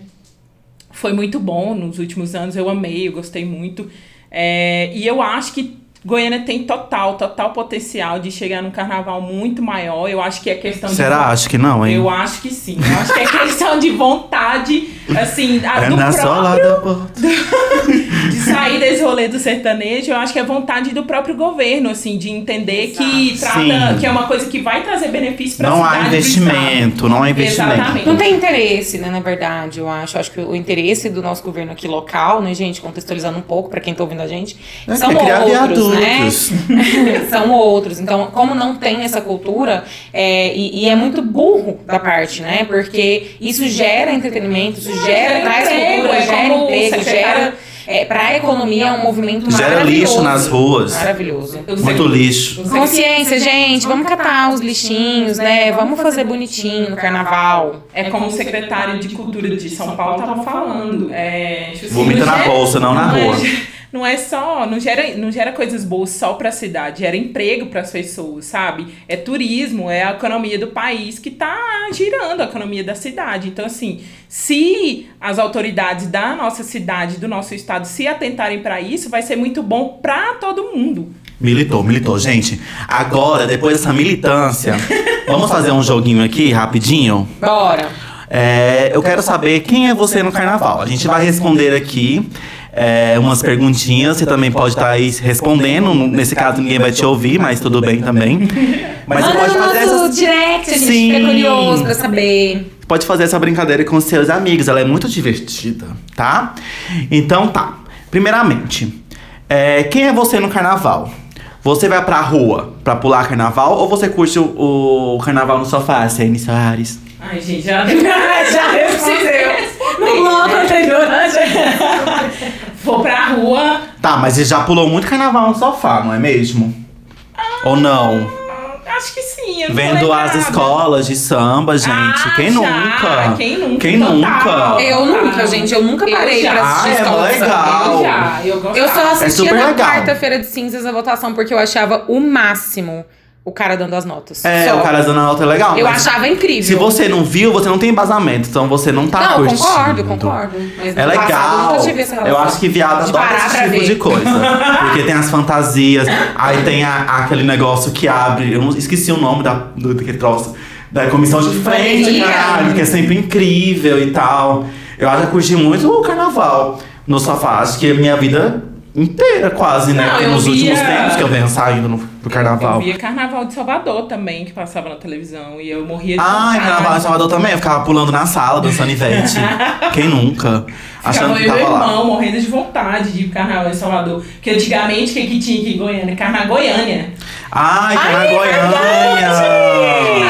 foi muito bom nos últimos anos. Eu amei, eu gostei muito. É, e eu acho que Goiânia tem total, total potencial de chegar num carnaval muito maior. Eu acho que é questão de. Será? Acho que não, hein? Eu acho que sim. Eu acho que é questão de vontade, assim, a, É do na próprio sola da porta. de sair desse rolê do sertanejo, eu acho que é vontade do próprio governo, assim, de entender que trata, Sim. que é uma coisa que vai trazer benefício para Não há investimento, não há investimento. Exatamente. Não tem interesse, né, na verdade, eu acho. Acho que o interesse do nosso governo aqui local, né, gente, contextualizando um pouco pra quem tá ouvindo a gente, É, são criar outros, né? são outros. Então, como não tem essa cultura, é, e, e é muito burro da parte, né? Porque isso gera entretenimento, isso gera, traz emprego, cultura, é gera emprego, gera. É, pra economia é um movimento Gera maravilhoso. lixo nas ruas. Maravilhoso. Muito lixo. Consciência, gente, vamos catar os lixinhos, né? Vamos fazer bonitinho no carnaval. É como o secretário de Cultura de São Paulo estava falando. É, Vomita na gera- bolsa, não na é- rua. Não é só, não gera, não gera coisas boas só para a cidade, gera emprego para as pessoas, sabe? É turismo, é a economia do país que tá girando a economia da cidade. Então, assim, se as autoridades da nossa cidade, do nosso estado, se atentarem para isso, vai ser muito bom para todo mundo. Militou, militou. Gente, agora, depois dessa militância, vamos fazer um joguinho aqui, rapidinho? Bora. É, eu quero saber quem é você no carnaval. A gente vai responder aqui é, umas perguntinhas. Você também pode estar aí respondendo. Nesse caso, ninguém vai te ouvir, mas tudo bem também. Mas Manda pode no fazer, nosso essas, direct, a gente Sim. fica curioso pra saber. pode fazer essa brincadeira com seus amigos. Ela é muito divertida, tá? Então tá. Primeiramente, é, quem é você no carnaval? Você vai pra rua pra pular carnaval ou você curte o, o carnaval no sofá, CN Soares? Ai, gente, já, já respondeu. No bloco anterior, né, Vou pra rua. Tá, mas você já pulou muito carnaval no sofá, não é mesmo? Ou não? acho que sim. Eu não Vendo as escolas de samba, gente. Ah, Quem já. nunca? Quem nunca? Quem Total. nunca? Eu nunca, Ah, gente. Eu nunca eu parei já. pra assistir Ah, é escola de samba. legal. Eu já, eu gostava. Eu só assistia super na quarta-feira de cinzas a votação porque eu achava o máximo o cara dando as notas. É, Só. o cara dando a nota é legal. Eu achava incrível. Se você não viu, você não tem embasamento. Então você não tá Não, eu curtindo. concordo, concordo. Mas É no passado legal. nunca tive essa Eu acho que viado adora esse tipo ver. de coisa. Porque tem as fantasias, aí tem a- aquele negócio que abre. Eu não esqueci o nome da, do daquele troço. Da comissão de frente, caralho, que é sempre incrível e tal. Eu acho que eu curti muito o carnaval no sofá. Acho que a minha vida inteira, quase, né? Não, Nos últimos via- tempos que eu venho saindo no, pro carnaval. Eu via Carnaval de Salvador também, que passava na televisão. E eu morria de Ah, carnaval em Salvador também. Eu ficava pulando na sala, dançando Ivete. Quem nunca? Achando Ficava que eu e meu tava lá. irmão morrendo de vontade de ir pro Carnaval em Salvador. Porque antigamente, o que, que tinha aqui em Goiânia? Carnaval Goiânia. Ai, que na Ai, é Goiânia!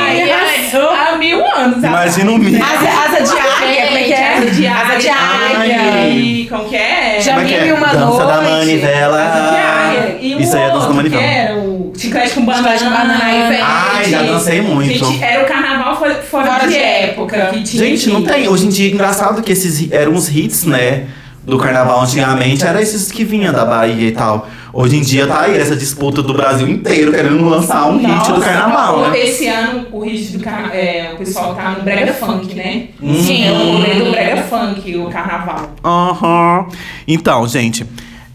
Aí, arrasou. há mil anos Imagina o mito. Asa, asa de águia, como é que é? Asa de águia. Asa de águia. Ai. Como que é? Já Como é mil é? e uma Dança da noite. manivela. De águia. E o Isso aí é dança da manivela. era o chiclete com banana. Chiclete com banana, aí vem. Ai, já dancei muito. Gente, era o carnaval fora, fora, de, de época. época. Que tinha Gente, não tem. Hoje em dia, engraçado que esses eram uns hits, né? Do carnaval antigamente, era esses que vinham da Bahia e tal. Hoje em dia tá aí essa disputa do Brasil inteiro querendo lançar um hit do Nossa, carnaval, né? Esse ano o hit do carnaval. É, o pessoal tá no Brega Funk, né? Hum. Sim, é o momento do Brega Funk, o carnaval. Aham. Então, gente,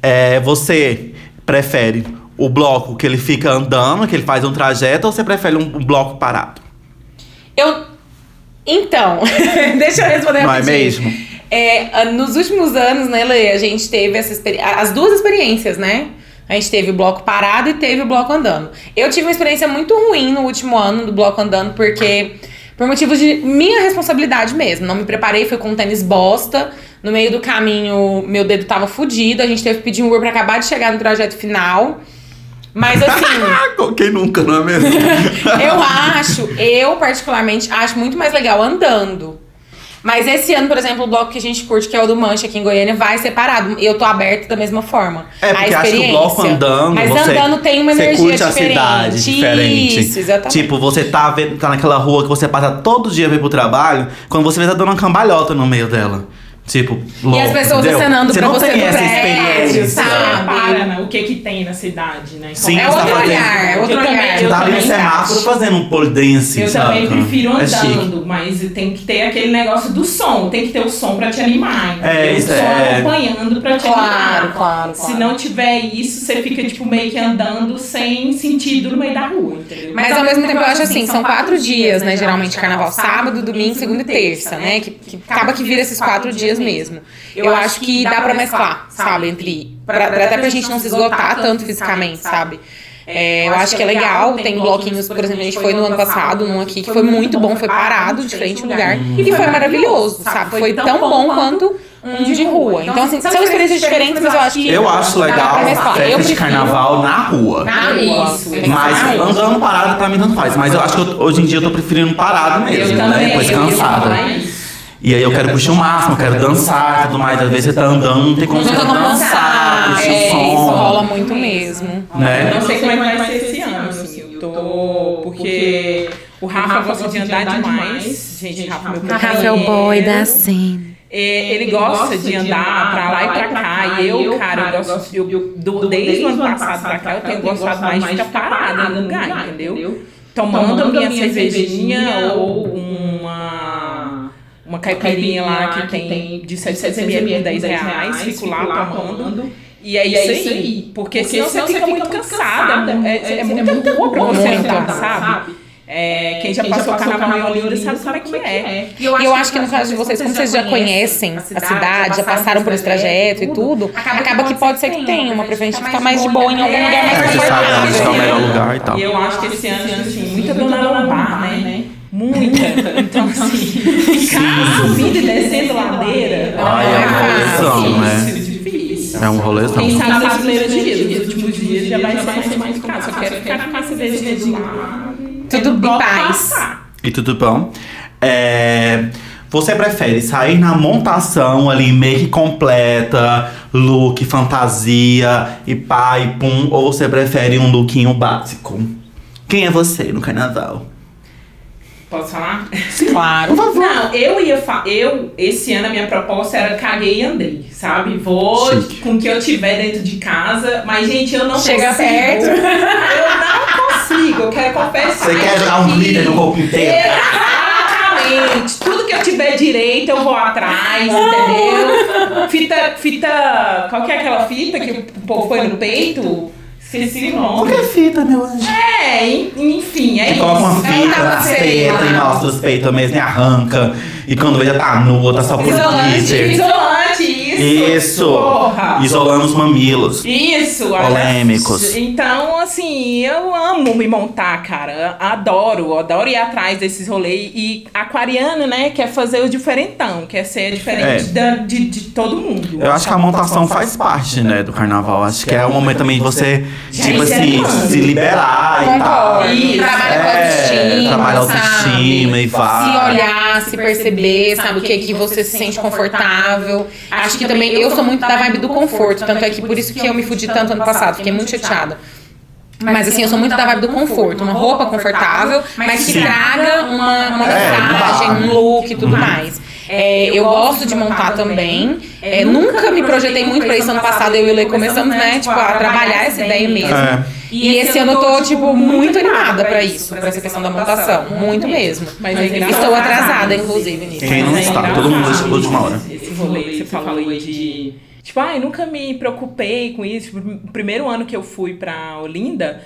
é, você prefere o bloco que ele fica andando, que ele faz um trajeto, ou você prefere um, um bloco parado? Eu. Então, deixa eu responder Não é rapidinho. mesmo? É, nos últimos anos, né, Lê, a gente teve essa experi- as duas experiências, né? A gente teve o bloco parado e teve o bloco andando. Eu tive uma experiência muito ruim no último ano do bloco andando, porque. Por motivos de minha responsabilidade mesmo. Não me preparei, fui com um tênis bosta. No meio do caminho, meu dedo tava fudido. A gente teve que pedir um Uber pra acabar de chegar no trajeto final. Mas assim. Ah, quem nunca, não é mesmo? Eu acho, eu particularmente acho muito mais legal andando. Mas esse ano, por exemplo, o bloco que a gente curte, que é o do Mancha aqui em Goiânia, vai separado. Eu tô aberta da mesma forma. É, porque acho que o bloco andando, Mas você, andando tem uma você energia curte diferente. a cidade diferente. Isso, exatamente. Tipo, você tá, vendo, tá naquela rua que você passa todo dia pra ir pro trabalho, quando você vê tá dando uma cambalhota no meio dela. Tipo, louco, as pessoas entendeu? acenando você pra não você tem no essa prédio, experiência. sabe? Repara né, o que que tem na cidade, né? Sim, é você outro tá fazendo- olhar, é outro Eu também- olhar. Você eu tá ali no também semáforo acho. fazendo um pole dance, Eu sabe? também prefiro É chique. andando, mas tem que ter aquele negócio do som. Tem que ter o som pra te animar. É, entendeu? isso o som é- acompanhando pra te Claro, animar. claro, Se claro. não tiver isso, você fica tipo meio que andando sem sentido no meio da rua, entendeu? Mas ao mesmo tempo eu acho assim, são quatro dias, né? Geralmente carnaval, sábado, domingo, segunda e terça, né? Que, que acaba que vira esses quatro dias mesmo. Eu acho que dá pra mesclar, sabe? Entre. Pra, pra- até pra gente não se esgotar tanto fisicamente, sabe? É, eu acho que é legal, tem bloquinhos, por exemplo, a gente foi no ano passado, num aqui, que foi muito bom, foi parado de frente ao lugar, e foi maravilhoso, sabe? Foi tão bom quanto um de rua. Então, assim, são experiências diferentes, mas eu acho que. Eu acho dá pra legal mesclar. Eu festa de carnaval na rua. Na rua. Isso, Mas andando parado pra mim tanto faz. Mas eu acho que eu- hoje em dia eu tô preferindo parado mesmo, Eu né? Depois eu ia cansado. falar isso. E aí eu quero puxar o máximo, eu quero dançar e tudo mais. Às vezes você tá andando, não tem como você dançar, dançar. puxar É, o som. isso rola muito mesmo. Né? Eu não sei como é que vai ser esse ano, assim. Eu tô. Porque o Rafa gosta de andar demais. Gente, Rafa, meu Rafa é o boy da cena. É, ele gosta de andar pra lá e pra cá. E eu, cara, eu gosto. Eu, eu, do- desde o ano passado pra cá, eu tenho gostado mais de ficar parada no lugar, entendeu? Tomando a minha cervejinha ou uma. Uma caipirinha lá que tem de 700ml por 10 reais, fico lá tomando. E é, isso, aí. Porque, senão você fica muito cansada. É, é, é muita rua pra você andar, sabe? É, quem já passou o carnaval em Olinda sabe como é que é. E eu acho que no caso de vocês, como vocês já conhecem a cidade, já passaram por esse trajeto e tudo, acaba que pode ser que tenha uma preferência de ficar mais de boa em algum lugar É, mais sabe o confortável. melhor lugar e tal. E eu acho que esse ano, assim, muita dona lombar, né? Muita. Então, assim, subindo e descendo ladeira. Ai, é uma rolezão, né? Difícil. É um rolezão. Quem sabe nas primeiras dias, nos últimos dias já vai ser mais complicado. Só quero ficar com a cervejinha de lá. Tudo bloco paz. E tudo bom? É, você prefere sair na montação ali, make completa, look, fantasia e pá e pum, ou você prefere um lookinho básico? Quem é você no carnaval? Posso falar? Claro. Não, eu ia eu esse ano a minha proposta era caguei e andei, sabe? Vou Chique. com o que eu tiver dentro de casa, mas gente, eu não Chega consigo. perto. Eu não consigo, eu quero confessar. Você quer jogar um glitter no corpo inteiro? Exatamente. Tudo que eu tiver direito, eu vou atrás, entendeu? Fita, fita. Qual que é aquela fita que o povo põe no peito? Nome. Qualquer fita, meu anjo. É, en- enfim, é Que isso. coloca uma Ela fita na teta e mostra os peitos mesmo e arranca. E quando vê já tá nua, tá só por Isolante, glitter. Isolante, isso. Isso! Porra. Isolando os mamilos. Isso, Polêmicos. Então, assim, eu amo me montar, cara. Adoro, adoro ir atrás desses rolês. E aquariano, né, quer fazer o diferentão, quer ser diferente da- de, de todo mundo. É. Eu acho que a montação faz parte, né, do carnaval. Acho que é o momento também de você, tipo é assim, se liberar e tal. Isso. Trabalha com É, autoestima. trabalha sabe? autoestima e vai. Se olhar, se perceber, sabe o que que você se sente confortável. Acho que também eu sou muito da vibe do conforto, tanto é que por isso que eu me fudi tanto ano passado, fiquei muito chateada. Mas assim, eu sou muito da vibe do conforto, uma roupa confortável, mas que Sim. traga uma, uma É, mensagem, um look e tudo mais. É, eu gosto de montar também. É, nunca me projetei muito pra isso. Ano passado eu e o Lê começamos, né, tipo, a trabalhar essa ideia mesmo. É. E esse ano eu tô, tipo, muito animada pra isso, pra essa questão da montação. Muito mesmo. Mas é engraçado. Estou atrasada, inclusive, nisso. Quem não Mas é está? Todo mundo deixa pra última hora. Esse rolê que você falou aí de. Tipo, ai, nunca me preocupei com isso. Tipo, o primeiro ano que eu fui pra Olinda,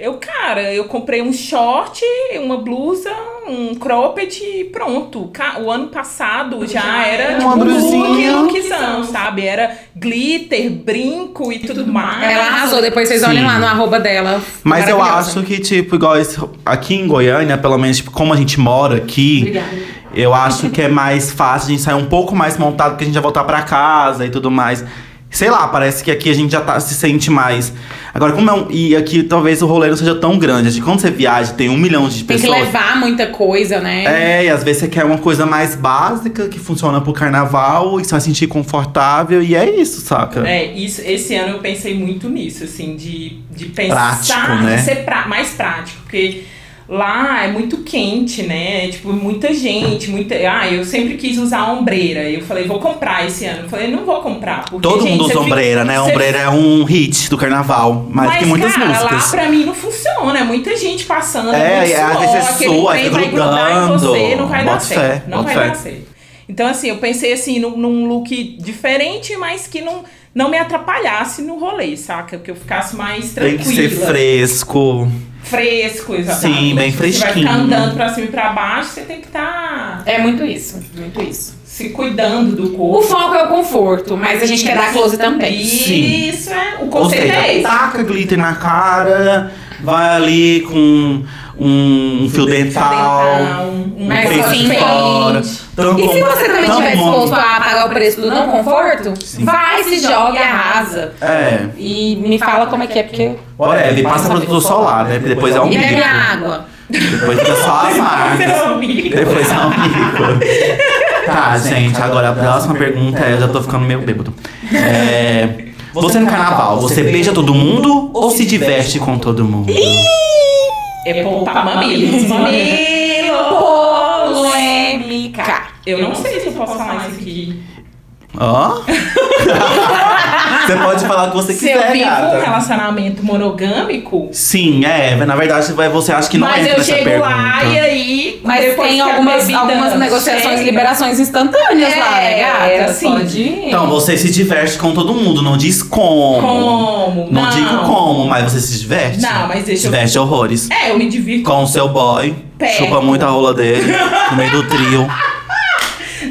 eu, cara, eu comprei um short, uma blusa, um cropped e pronto. O ano passado já era Um tipo, blusinha. look, lookzão, sabe? Era glitter, brinco e tudo mais. Ela arrasou, depois vocês olhem Sim. lá no arroba dela. Mas eu acho que, tipo, igual esse, aqui em Goiânia, pelo menos, tipo, como a gente mora aqui, Obrigada. eu acho que é mais fácil a gente sair um pouco mais montado, porque a gente já voltar pra casa e tudo mais. Sei lá, parece que aqui a gente já tá, se sente mais. Agora, como é um. E aqui talvez o rolê não seja tão grande. Acho que quando você viaja, tem um milhão de Tem que pessoas. levar muita coisa, né? É, e às vezes você quer uma coisa mais básica que funciona pro carnaval e você vai sentir confortável, e é isso, saca? É, isso, esse ano eu pensei muito nisso, assim, de, de pensar Prático, né? ser pra- mais prático, porque lá é muito quente, né? Tipo, muita gente, muita. Ah, eu sempre quis usar a ombreira. Eu falei, vou comprar esse ano. Eu falei, não vou comprar. Porque, Todo gente, mundo usa fica- ombreira, né? você Ombreira é um hit do carnaval, mais que muitas cara, músicas. lá pra mim não funciona. É muita gente passando. É, muito e às suor, vezes aquele sua, fica grudando. você, não vai dar certo. fé, não vai fé. dar certo. Então, assim, eu pensei assim, num, num look diferente, mas que não, não me atrapalhasse no rolê, saca? Que eu ficasse mais Tem tranquila. que ser fresco. Fresco, exatamente. Sim, bem Você vai fresquinho. ficar andando pra cima e pra baixo, você tem que estar É muito isso, muito isso. se cuidando do O corpo. foco é o conforto, mas a gente quer dar close também. Sim. Isso é. O conceito seja, é esse. taca glitter na cara, vai ali com um fio dental, um, um Mas peito assim, tampa E se você também estiver disposto a pagar o preço do não conforto, vai, se joga e arrasa. É, E me fala como é que é, porque. whatever, passa protetor solar, né? Depois é um E bebe bico. água. Depois fica só as marcas. Depois é um bico. Tá, gente, agora a próxima pergunta é: eu já tô ficando meio bêbado. É. Você no carnaval, você beija todo mundo ou se diverte com todo mundo? É poupar mamilos. Mamilos! Polêmica. Eu não sei se eu posso falar isso aqui. Ó. você pode falar o que você Se eu quiser, vivo um gata. relacionamento monogâmico, Sim, é. Na verdade, você acha que não mas entra eu chego lá e aí. Mas tem algumas, bebida algumas negociações e chega- liberações instantâneas lá, né, É, gata? assim. Pode ir. Então, você se diverte com todo mundo, não diz como. Como? Não, Não. digo como, mas você se diverte. Não, mas deixa eu- Diverte horrores. É, eu me divirto. Com o seu boy, Perto. chupa muito a rola dele, no meio do trio.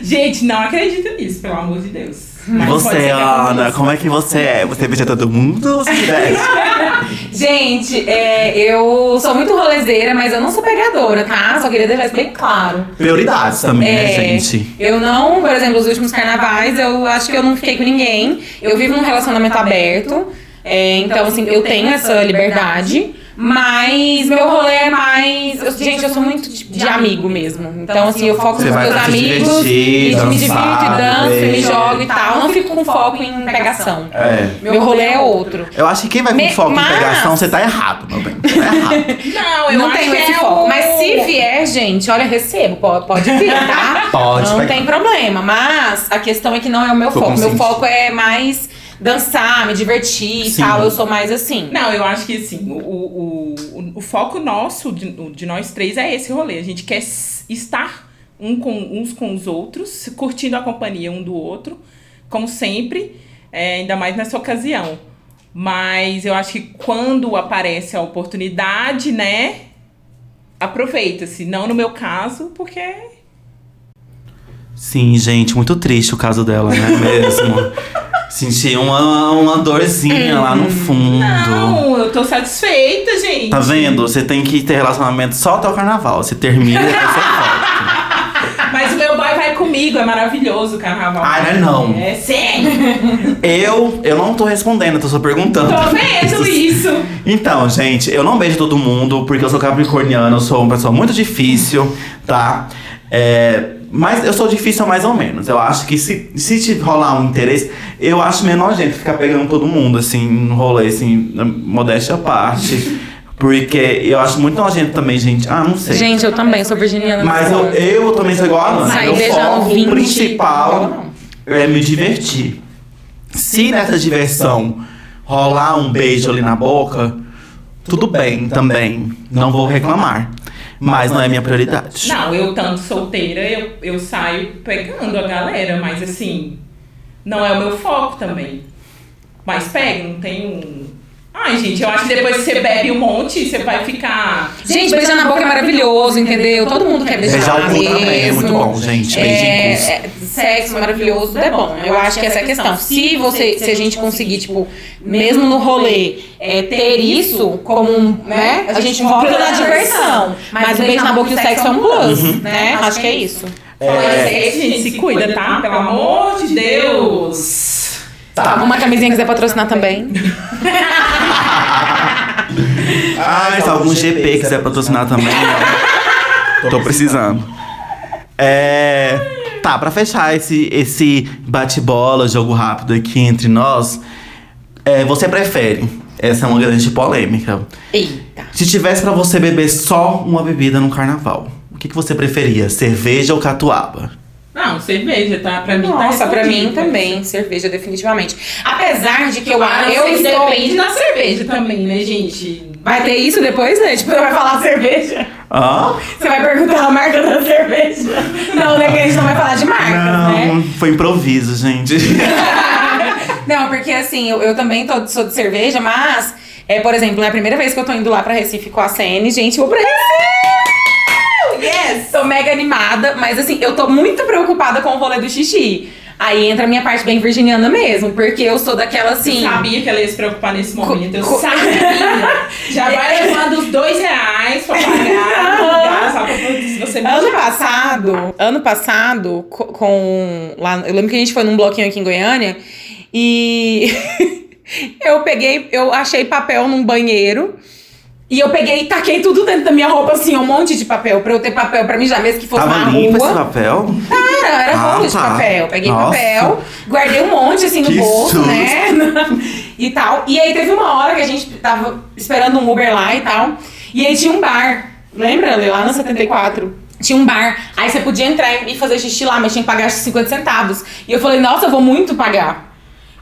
Gente, não acredito nisso, pelo amor de Deus. Mas você, Ana, como é que você é? Você beija todo mundo ou se diverte? Gente, é, eu sou muito rolezeira, mas eu não sou pegadora, tá? Só queria deixar isso bem claro. Prioridades também, né, É, gente? Eu não, por exemplo, os últimos carnavais, eu acho que eu não fiquei com ninguém. Eu vivo num relacionamento aberto. é, então, assim, eu tenho essa liberdade. Mas meu rolê é mais. eu- gente, eu sou muito de, de amigo mesmo. Então, assim, eu foco Você nos meus amigos. divertir, e me divirto, dançar, e danço, e me jogo e tal. Eu não fico com foco em pegação. É. Meu rolê é outro. Eu acho que quem vai com Me- foco mas- em pegação, você tá errado, meu bem. Tá errado. Não, eu não acho tenho que esse é foco. o- Mas se vier, gente, olha, recebo. Pode, pode vir, tá? Pode Não pegar. tem problema. Mas a questão é que não é o meu Tô foco. Meu consciente. foco é mais dançar, me divertir e Sim. tal. Eu sou mais assim. Não, eu acho que assim, o, o, o, o foco nosso, de, de nós três, é esse rolê. A gente quer estar um com, uns com os outros, curtindo a companhia um do outro, como sempre, é, ainda mais nessa ocasião. Mas eu acho que quando aparece a oportunidade, né? Aproveita-se. Não no meu caso, porque. Sim, gente, muito triste o caso dela, né? Mesmo. Senti uma, uma dorzinha lá no fundo. Não, eu tô satisfeita, gente. Tá vendo? Você tem que ter relacionamento só até o carnaval. Você termina e depois você volta. Mas o meu boy vai comigo, é maravilhoso o carnaval. Ai, não é não. É sério. Eu, eu não tô respondendo, eu tô só perguntando. Tô vendo isso. Então, gente, eu não beijo todo mundo, porque eu sou capricorniano, eu sou uma pessoa muito difícil, tá? É, mas eu sou difícil mais ou menos. Eu acho que se, se te rolar um interesse, eu acho meio nojento ficar pegando todo mundo, assim, no rolê, assim, modéstia à parte. Porque eu acho muito nojento também, gente. Ah, não sei. Gente, eu também sou virginiana. Mas eu, eu também sou igual a Ana. Beijando foco 20, principal é me divertir. Se nessa diversão rolar um beijo ali na boca, tudo bem também. Não vou reclamar. Mas não é minha prioridade. Não, eu tanto solteira, eu, eu saio pegando a galera, mas assim, não é o meu foco também. Mas pega, não tem um. Ai, gente, eu acho que depois que você bebe um monte, você vai ficar. Gente, beijar na boca é maravilhoso, entendeu? Todo mundo quer beijar. Beijar o cu também é muito bom, gente. É, é, sexo maravilhoso, é bom. Eu acho que essa é a questão. Se você, se a gente conseguir, tipo, mesmo no rolê, é, ter isso como um, né? A gente volta na diversão. Mas o beijo na boca e o sexo é um plus, né? Acho que é isso. É, gente, se cuida, tá? Pelo amor de Deus. Tá, uma camisinha quiser patrocinar também. Ah, se algum GP quiser patrocinar também, ó, tô precisando. É. Tá, pra fechar esse, esse bate-bola, jogo rápido aqui entre nós, é, você prefere? Essa é uma grande polêmica. Eita. Se tivesse pra você beber só uma bebida no carnaval, o que, que você preferia? Cerveja ou catuaba? Não, cerveja, tá? Pra mim tá Nossa, pra mim também, cerveja, definitivamente. Apesar de que eu, eu eu estou. depende da cerveja também, né, gente? Vai ter isso depois, né? Tipo, você vai falar cerveja. Hã? Você vai perguntar a marca da cerveja. Não, né? Que a gente não vai falar de marcas, né? Não, foi improviso, gente. Não, porque assim, eu, eu também tô, sou de cerveja, mas, é, por exemplo, é a primeira vez que eu tô indo lá pra Recife com a CN, gente, eu vou pra Recife! Yes! Tô mega animada, mas assim, eu tô muito preocupada com o rolê do xixi. Aí entra a minha parte bem virginiana mesmo, porque eu sou daquela assim. Eu sabia que ela ia se preocupar nesse momento. Eu Co- sabia. Já vai levando os dois reais pra pagar. só pra você Ano passado, ano passado, co- com. Lá, eu lembro que a gente foi num bloquinho aqui em Goiânia e eu peguei, eu achei papel num banheiro. E eu peguei e taquei tudo dentro da minha roupa, assim, um monte de papel, pra eu ter papel pra mijar, mesmo que fosse Tava na limpo esse rua. papel? Cara, era Ah, rolo de tá. papel. Peguei Nossa. papel, guardei um monte assim no Que bolso, susto. né? e tal. E aí teve uma hora que a gente tava esperando um Uber lá e tal. E aí tinha um bar. Lembra, Lê? Lá na 74. Tinha um bar. Aí você podia entrar e fazer xixi lá, mas tinha que pagar acho que 50 centavos. E eu falei, nossa, eu vou muito pagar.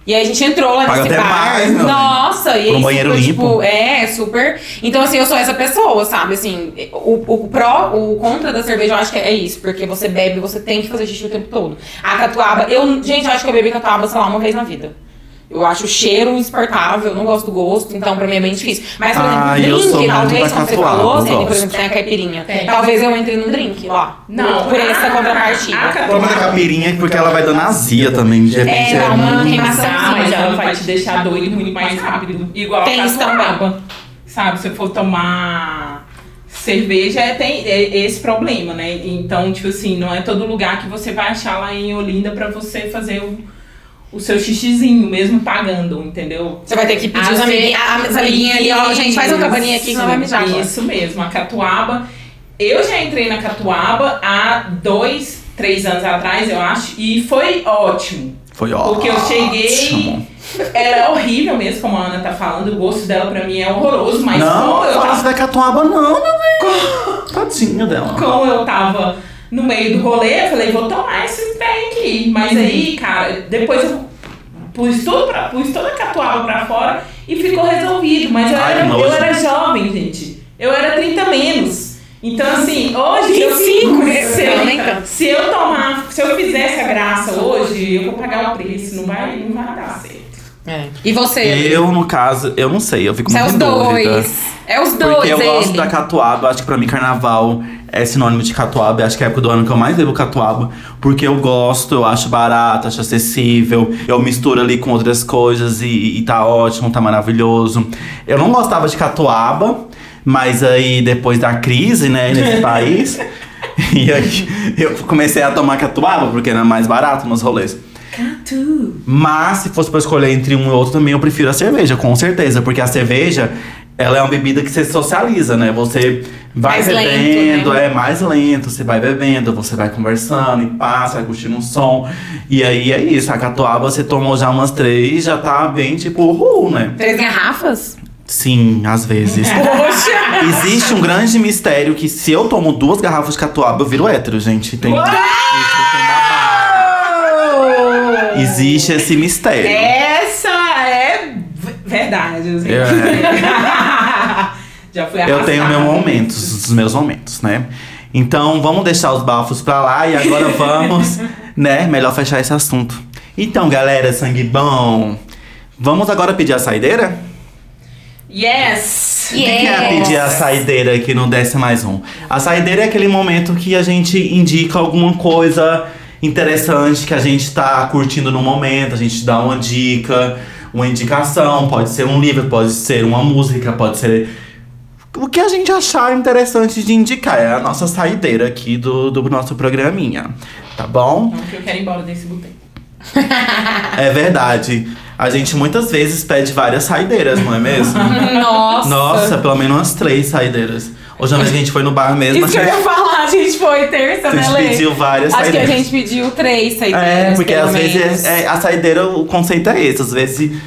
E aí a gente entrou lá Paga nesse até bar. mais, né? Nossa, e Por um aí, banheiro super, limpo. Tipo, é, super. Então, assim, eu sou essa pessoa, sabe? Assim, o, o pró, o contra da cerveja, eu acho que é isso. Porque você bebe, você tem que fazer xixi o tempo todo. A catuaba, eu, gente, eu acho que eu bebi catuaba, sei lá, uma vez na vida. Eu acho o cheiro insuportável, eu não gosto do gosto, então pra mim é bem difícil. Mas, por exemplo, Ah, eu drink, talvez, como você falou, Ceni, por exemplo, tem a caipirinha. Tem. Talvez eu entre num drink lá. Não, Por essa contrapartida. a- a O problema da capirinha é porque ela vai dando azia também, de repente. É, dá uma muito- queimação. Ah, mas ela vai te deixar doido muito mais rápido. Igual Tem a isso catuaba. Sabe, se for tomar cerveja, é, tem é esse problema, né? Então, tipo assim, não é todo lugar que você vai achar lá em Olinda pra você fazer um, o seu xixizinho, mesmo pagando, entendeu? Você vai ter que pedir as amiguinhas ali, ó, gente, faz outra baninha aqui que Isso, não vai mijar agora. Isso mesmo, a catuaba. Eu já entrei na catuaba há dois, três anos atrás, eu acho, e foi ótimo. Foi ótimo. Porque eu cheguei. Ela é horrível mesmo, como a Ana tá falando. O gosto dela pra mim é horroroso, mas Não, como, eu faça tava, da catuaba não, meu bem. Tadinha dela. como eu tava no meio do rolê, eu falei, vou tomar esse trem aqui. Mas aí, cara, depois eu pus, tudo pra, pus toda a catuaba pra fora e ficou resolvido. Mas eu Ai, era, eu era jovem, gente. Eu era 30 menos. Então, assim, hoje eu 25, fico. né? Se nem eu, tanto. se eu tomar, se eu fizesse a graça hoje, eu vou pagar o preço. Não vai, não vai dar certo. É. E você? Eu, no caso, eu não sei, eu fico Você é muito os em dúvida. dois. É os dois, Porque eu gosto ele. da catuaba, acho que pra mim carnaval é sinônimo de catuaba. Acho que é a época do ano que eu mais bebo catuaba. Porque eu gosto, eu acho barato, acho acessível. Eu misturo ali com outras coisas e, e tá ótimo, tá maravilhoso. Eu não gostava de catuaba, mas aí depois da crise, né, nesse país. E aí eu comecei a tomar catuaba, porque era mais barato nos rolês. Catu. Mas se fosse pra escolher entre um e outro, também eu prefiro a cerveja, com certeza. Porque a cerveja, ela é uma bebida que você socializa, né? Você vai Mais lento, bebendo, né? é mais lento, você vai bebendo, você vai conversando e passa, vai curtindo um som. E aí é isso, a catuaba você tomou já umas três, já tá bem tipo, uhul, né? Três garrafas? Sim, às vezes. Poxa! Existe um grande mistério que se eu tomo duas garrafas de catuaba, eu viro hétero, gente. Tem, isso tem. Existe esse mistério. Essa é verdade. assim. É. Já fui Eu tenho meus momentos, os meus momentos, né? Então vamos deixar os bafos pra lá e agora vamos, né? Melhor fechar esse assunto. Então, galera, sangue bom. Vamos agora pedir a saideira? Yes! O que, que é pedir a saideira aqui no Desce Mais Um? A saideira é aquele momento que a gente indica alguma coisa interessante que a gente tá curtindo no momento, a gente dá uma dica, uma indicação, pode ser um livro, pode ser uma música, pode ser. O que a gente achar interessante de indicar. É a nossa saideira aqui do, do nosso programinha. Tá bom? Não, que eu quero ir embora desse boteco. É verdade. A gente muitas vezes pede várias saideiras, não é mesmo? Nossa! Nossa, pelo menos umas três saideiras. Hoje a gente foi no bar mesmo, Isso que a eu ia falar, a gente foi terça, a né, gente Lê? pediu várias Acho que a saideiras. gente pediu três saideiras. É, porque às menos. vezes é, é- a saideira, o conceito é esse. Às vezes,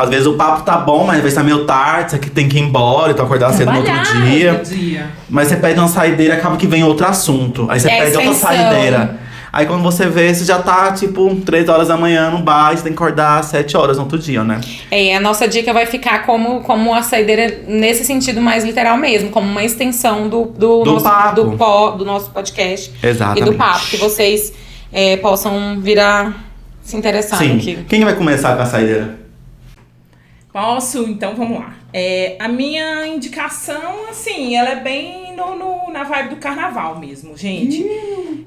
às vezes o papo tá bom, mas às vezes tá meio tarde, você tem que ir embora, então acordar cedo no outro dia. outro dia. Mas você pede uma saideira, acaba que vem outro assunto. Aí você É pede outra saideira. Aí quando você vê, você já tá, tipo, 3 horas da manhã no bar, você tem que acordar às 7 horas no outro dia, né? É, a nossa dica vai ficar como, como a saideira nesse sentido mais literal mesmo, como uma extensão do, do, Do nosso, papo. do, po- do nosso podcast Exatamente. e do papo, que vocês é, possam virar se interessar Sim. aqui. Quem vai começar com a saideira? Posso? Então vamos lá. É, a minha indicação, assim, ela é bem no, no- na vibe do carnaval mesmo, gente.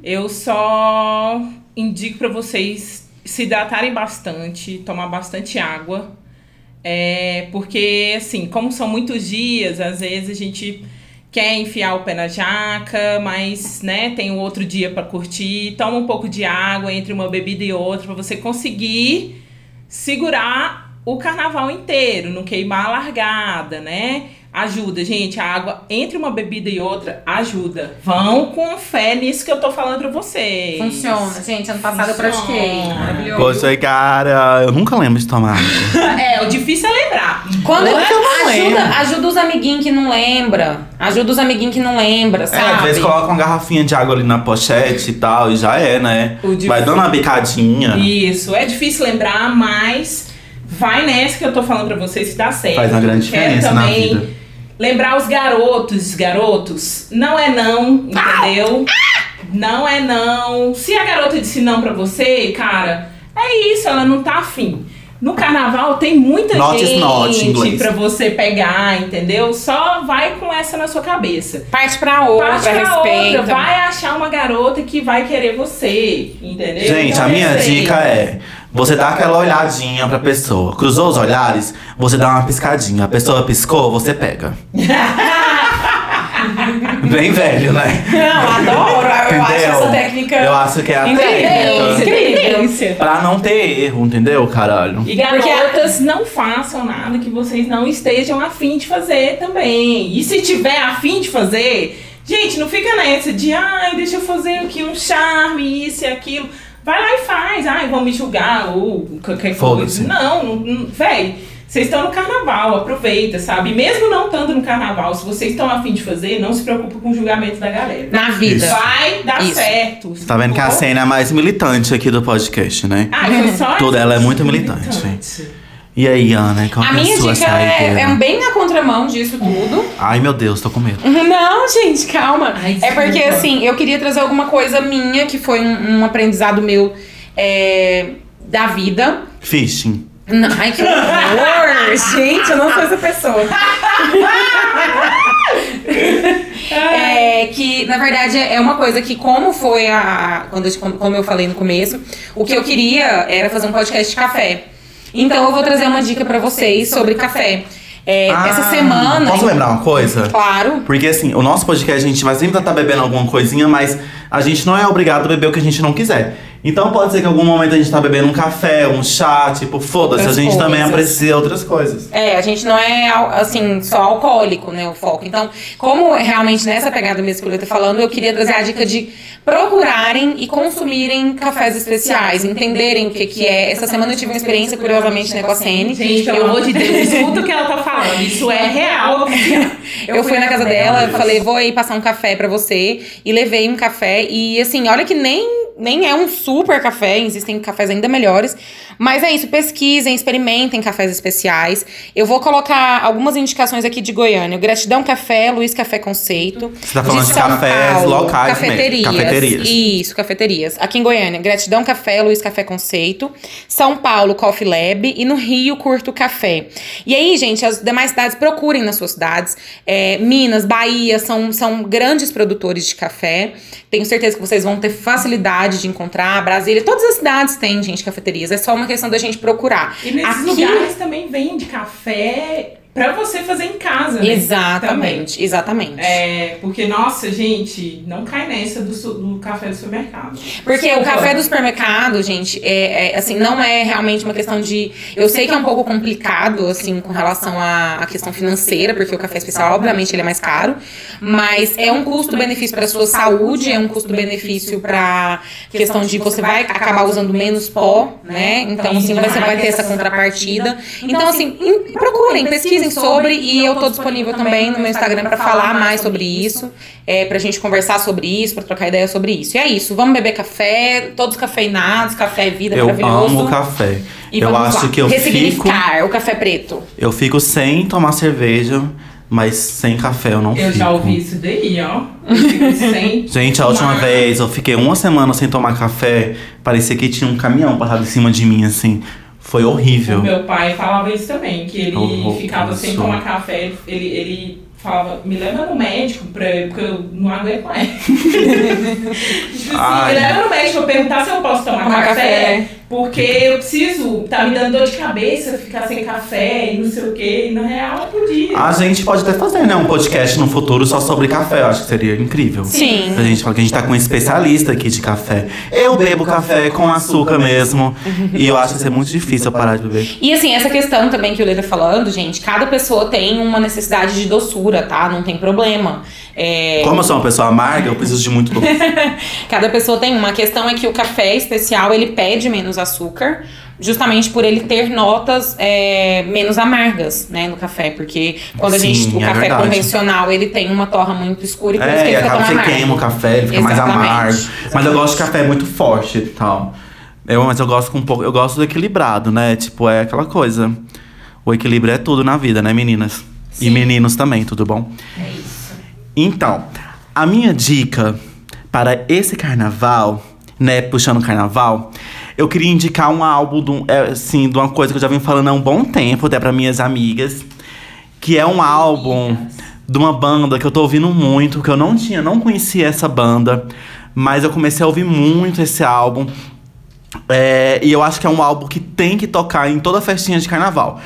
Eu só indico pra vocês se hidratarem bastante, tomar bastante água. É, porque, assim, como são muitos dias, às vezes a gente quer enfiar o pé na jaca, mas, né, tem um outro dia pra curtir. Toma um pouco de água entre uma bebida e outra pra você conseguir segurar o carnaval inteiro, não queimar a largada, né? Ajuda, gente. A água entre uma bebida e outra ajuda. Vão com fé nisso que eu tô falando pra vocês. Funciona, gente. Ano passado eu pratiquei. Maravilhoso. Poxa, cara, eu nunca lembro de tomar. É, o difícil é lembrar. Quando é eu não lembro. ajuda, ajuda os amiguinhos que não lembra. Ajuda os amiguinhos que não lembra, É, sabe? às vezes coloca uma garrafinha de água ali na pochete e tal, e já é, né? Vai dando uma bicadinha. Isso, é difícil lembrar, mas vai nessa que eu tô falando pra vocês que dá certo. Faz uma grande Quero diferença na também vida. Lembrar os garotos, garotos, não é não, entendeu? Não é não. Se a garota disse não pra você, cara, é isso, ela não tá afim. No carnaval tem muita Not gente not, pra você pegar, entendeu? Só vai com essa na sua cabeça. Parte pra outra, Parte pra respeita. outra, vai achar uma garota que vai querer você, entendeu? Gente, Então, a minha respeita. dica é: você dá aquela olhadinha pra pessoa. Cruzou os olhares, você dá uma piscadinha. A pessoa piscou, você pega. Bem velho, né? Não, adoro. eu acho essa técnica. Eu acho que é a técnica. incrível. Pra não ter erro, entendeu, caralho? E garotas, não façam nada que vocês não estejam afim de fazer também. E se tiver afim de fazer, gente, não fica nessa de, ai, deixa eu fazer aqui um charme, isso e aquilo. Vai lá e faz, ai, vão me julgar ou qualquer coisa. Não, não, não véi, vocês estão no carnaval, aproveita, sabe? Mesmo não estando no carnaval, se vocês estão afim de fazer, não se preocupe com o julgamento da galera. Na vida. Isso. Vai dar Isso. certo. Tá vendo que a cena é a mais militante aqui do podcast, né? Ah, foi só Toda ela é muito militante. E aí, Ana, qual A que é minha a sua dica é, saideira? é bem na contramão disso tudo. Ai, meu Deus, tô com medo. Não, gente, calma. Ai, é porque, desculpa. assim, eu queria trazer alguma coisa minha, que foi um, um aprendizado meu é, da vida. Fishing. Não, ai, que horror! gente, eu não sou essa pessoa. É, que, na verdade, é uma coisa que, como foi a. Quando eu, como eu falei no começo, o que eu queria era fazer um podcast de café. Então eu vou trazer uma dica pra vocês sobre café. É, essa Ah, semana. Posso lembrar uma coisa? Claro. Porque assim, o nosso podcast a gente vai sempre estar bebendo alguma coisinha, mas a gente não é obrigado a beber o que a gente não quiser. Então pode ser que em algum momento a gente tá bebendo um café, um chá, tipo, foda-se, a gente também coisas. aprecia outras coisas. É, a gente não é, assim, só alcoólico, né, o foco. Então, como realmente nessa pegada mesmo que eu tô falando, eu queria trazer a dica de procurarem e consumirem cafés especiais, entenderem o que que é. Essa semana eu tive uma experiência, curiosamente, né, com a Sene. Gente, pelo Eu- amor de Deus, escuta o que ela tá falando. Isso é real. Eu fui na casa dela, falei, vou aí passar um café pra você. E levei um café. E assim, olha que nem, nem é um super café, existem cafés ainda melhores. Mas é isso, pesquisem, experimentem cafés especiais. Eu vou colocar algumas indicações aqui de Goiânia. O Gratidão Café, Luiz Café Conceito. Você tá falando de São cafés locais mesmo, cafeterias. cafeterias. Isso, cafeterias. Aqui em Goiânia, Gratidão Café, Luiz Café Conceito. São Paulo, Coffee Lab. E no Rio, Curto Café. E aí, gente, as demais cidades, procurem nas suas cidades. É, Minas, Bahia, são, são grandes produtores de café. Tenho certeza que vocês vão ter facilidade de encontrar. Brasília, todas as cidades têm, gente, cafeterias. É só uma questão da gente procurar. E nesses Aqui- lugares também vende café pra você fazer em casa, né? Também. Exatamente, exatamente. É, porque, nossa, gente, não cai nessa do, do café do supermercado. Porque o café do supermercado, gente, é, é, assim, não é realmente uma questão de. Eu sei que é um pouco complicado, assim, com relação à, à questão financeira, porque o café especial, obviamente, ele é mais caro. Mas é um custo-benefício para a sua saúde, é um custo-benefício para questão de você vai acabar usando menos pó, né? Então, assim, você vai ter essa contrapartida. Então, assim, em- procurem, pesquisem sobre e eu tô disponível também no meu Instagram para falar mais sobre isso, é, pra gente conversar sobre isso, pra trocar ideia sobre isso. E é isso, vamos beber café, todos cafeinados, café é vida, Eu maravilhoso. amo café. E eu vamos acho lá, que eu fico, o café preto. eu fico sem tomar cerveja, mas sem café eu não Eu fico. já ouvi isso daí, ó. Eu fico sem. Gente, a última tomar. vez eu fiquei uma semana sem tomar café, parecia que tinha um caminhão parado em cima de mim, assim. Foi horrível. O meu pai falava isso também, que ele Oh, ficava sem tomar café, ele, ele falava, me leva no médico, pra, porque eu não aguento mais. tipo assim, me leva no médico pra perguntar se eu posso tomar, Tomar café, café. Porque eu preciso, tá me dando dor de cabeça, ficar sem café e não sei o que, e na real eu podia. A gente pode até fazer, né, um podcast no futuro só sobre café. Eu acho que seria incrível. Sim. A gente fala que a gente tá com um especialista aqui de café. Eu bebo café com açúcar mesmo. e eu acho que isso é muito difícil eu parar de beber. E assim, essa questão também que o Lê tá falando, gente, cada pessoa tem uma necessidade de doçura, tá? Não tem problema. É, Como eu sou uma pessoa amarga, eu preciso de muito doce. Cada pessoa tem uma. A questão é que o café especial, ele pede menos açúcar, justamente por ele ter notas é, menos amargas, né, no café. Porque quando a Sim, gente. O é café verdade. convencional, ele tem uma torra muito escura e por isso que É, e ele fica tão amargo. queima o café, ele fica mais Exatamente, amargo. Mas eu gosto de café muito forte e tal. Eu, mas eu gosto com um pouco. Eu gosto do equilibrado, né? Tipo, é aquela coisa. O equilíbrio é tudo na vida, né, meninas? E Sim. meninos também, tudo bom? É isso. Então, a minha dica para esse carnaval, né, puxando o carnaval, eu queria indicar um álbum, um- é, assim, de uma coisa que eu já venho falando há um bom tempo, até para minhas amigas, que é um álbum de uma banda que eu tô ouvindo muito, que eu não tinha, não conhecia essa banda, mas eu comecei a ouvir muito esse álbum. É, e eu acho que é um álbum que tem que tocar em toda festinha de carnaval.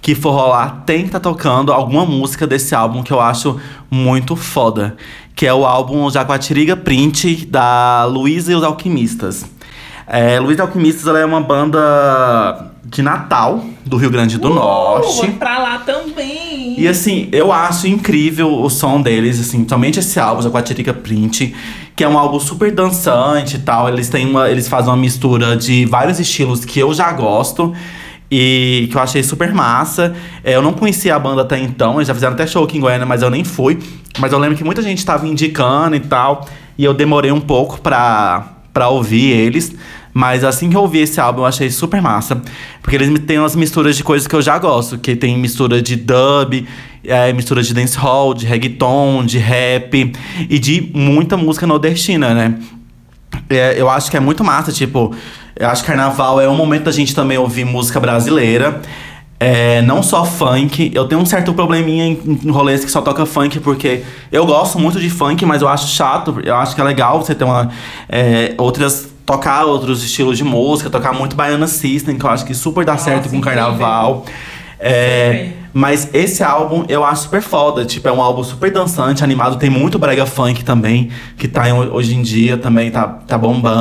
Que que for rolar, tem que estar tá tocando alguma música desse álbum que eu acho muito foda. Que é o álbum Jaguatiriga Print, da Luísa e os Alquimistas. É, Luísa Alquimistas ela é uma banda de Natal, do Rio Grande do uh, Norte. Vou pra lá também. E assim, eu acho incrível o som deles, assim, somente esse álbum, Jaguatirica Print, que é um álbum super dançante e tal. Eles têm uma, eles fazem uma mistura de vários estilos que eu já gosto e que eu achei super massa. É, eu não conhecia a banda até então, eles já fizeram até show aqui em Goiânia, mas eu nem fui. Mas eu lembro que muita gente estava indicando e tal, e eu demorei um pouco pra, pra ouvir eles. Mas assim que eu ouvi esse álbum, eu achei super massa. Porque eles têm umas misturas de coisas que eu já gosto. Que tem mistura de dub, é, mistura de dancehall, de reggaeton, de rap. E de muita música nordestina, né? É, eu acho que é muito massa, tipo... Eu acho que carnaval é um momento da gente também ouvir música brasileira. É, não só funk, eu tenho um certo probleminha em, em rolês que só toca funk, porque eu gosto muito de funk, mas eu acho chato, eu acho que é legal você ter uma, é, outras tocar outros estilos de música, tocar muito Baiana System, que eu acho que super dá certo com carnaval. É, mas esse álbum eu acho super foda. Tipo, é um álbum super dançante, animado. Tem muito brega funk também, que tá em, hoje em dia também, tá, tá bombando.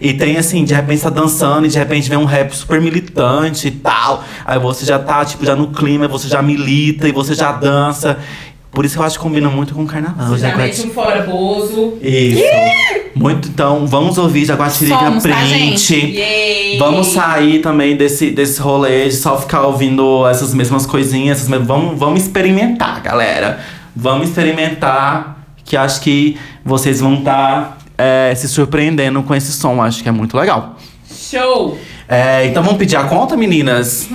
E tem assim, de repente tá dançando e de repente vem um rap super militante e tal. Aí você já tá, tipo, já no clima, você já milita e você já dança. Por isso que eu acho que combina muito com o carnaval. Você já mete um fora bozo. Isso. Muito, então, vamos ouvir Jaguatirica Somos, tá, Print. Yay. Vamos sair também desse, desse rolê de só ficar ouvindo essas mesmas coisinhas. Essas, mes- vamos, vamos experimentar, galera. Vamos experimentar, que acho que vocês vão estar se surpreendendo com esse som. Acho que é muito legal. Show! É, então vamos pedir a conta, meninas?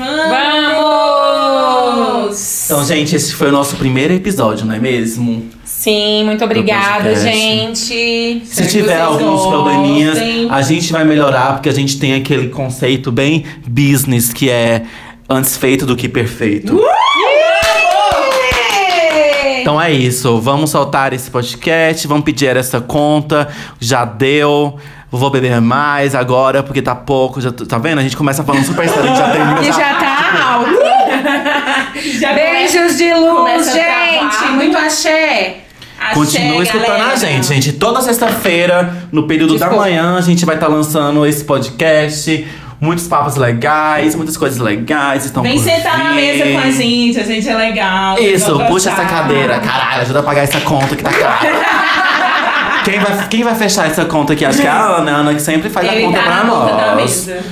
Vamos! Então, gente, esse foi o nosso primeiro episódio, não é mesmo? Sim, muito obrigada, gente. Se tiver alguns probleminhas, gostem. a gente vai melhorar, porque a gente tem aquele conceito bem business que é antes feito do que perfeito. Então é isso, vamos soltar esse podcast, vamos pedir essa conta, já deu. Vou beber mais agora, porque tá pouco, já, tá vendo? A gente começa falando super sério, já termina. E já tá alto. Já Beijos de luz, gente. Muito axé. Axé, Continua escutando galera. a gente, gente. Toda sexta-feira, no período da Desculpa. manhã, a gente vai estar lançando esse podcast. Muitos papos legais, muitas coisas legais estão Vem sentar na vir. mesa com a gente, a gente é legal. Isso, puxa essa cadeira, caralho, ajuda a pagar essa conta que tá cara. quem, vai, quem vai fechar essa conta aqui? Acho que é a Ana, a Ana que sempre faz a conta tá pra nós. mesa.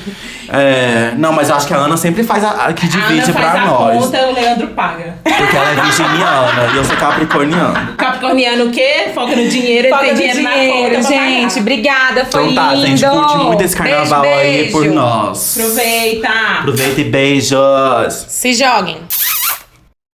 É, não, mas eu acho que a Ana sempre faz a, a que A divide faz pra a nós. conta, o Leandro paga. Porque ela é virginiana e eu sou capricorniano. Capricorniano o quê? Foca no dinheiro, Foca tem no dinheiro, na dinheiro, conta gente. Obrigada, foi Então tá, lindo. gente, curte muito esse carnaval beijo, aí beijo. por nós. Aproveita! Aproveita e beijos. Se joguem.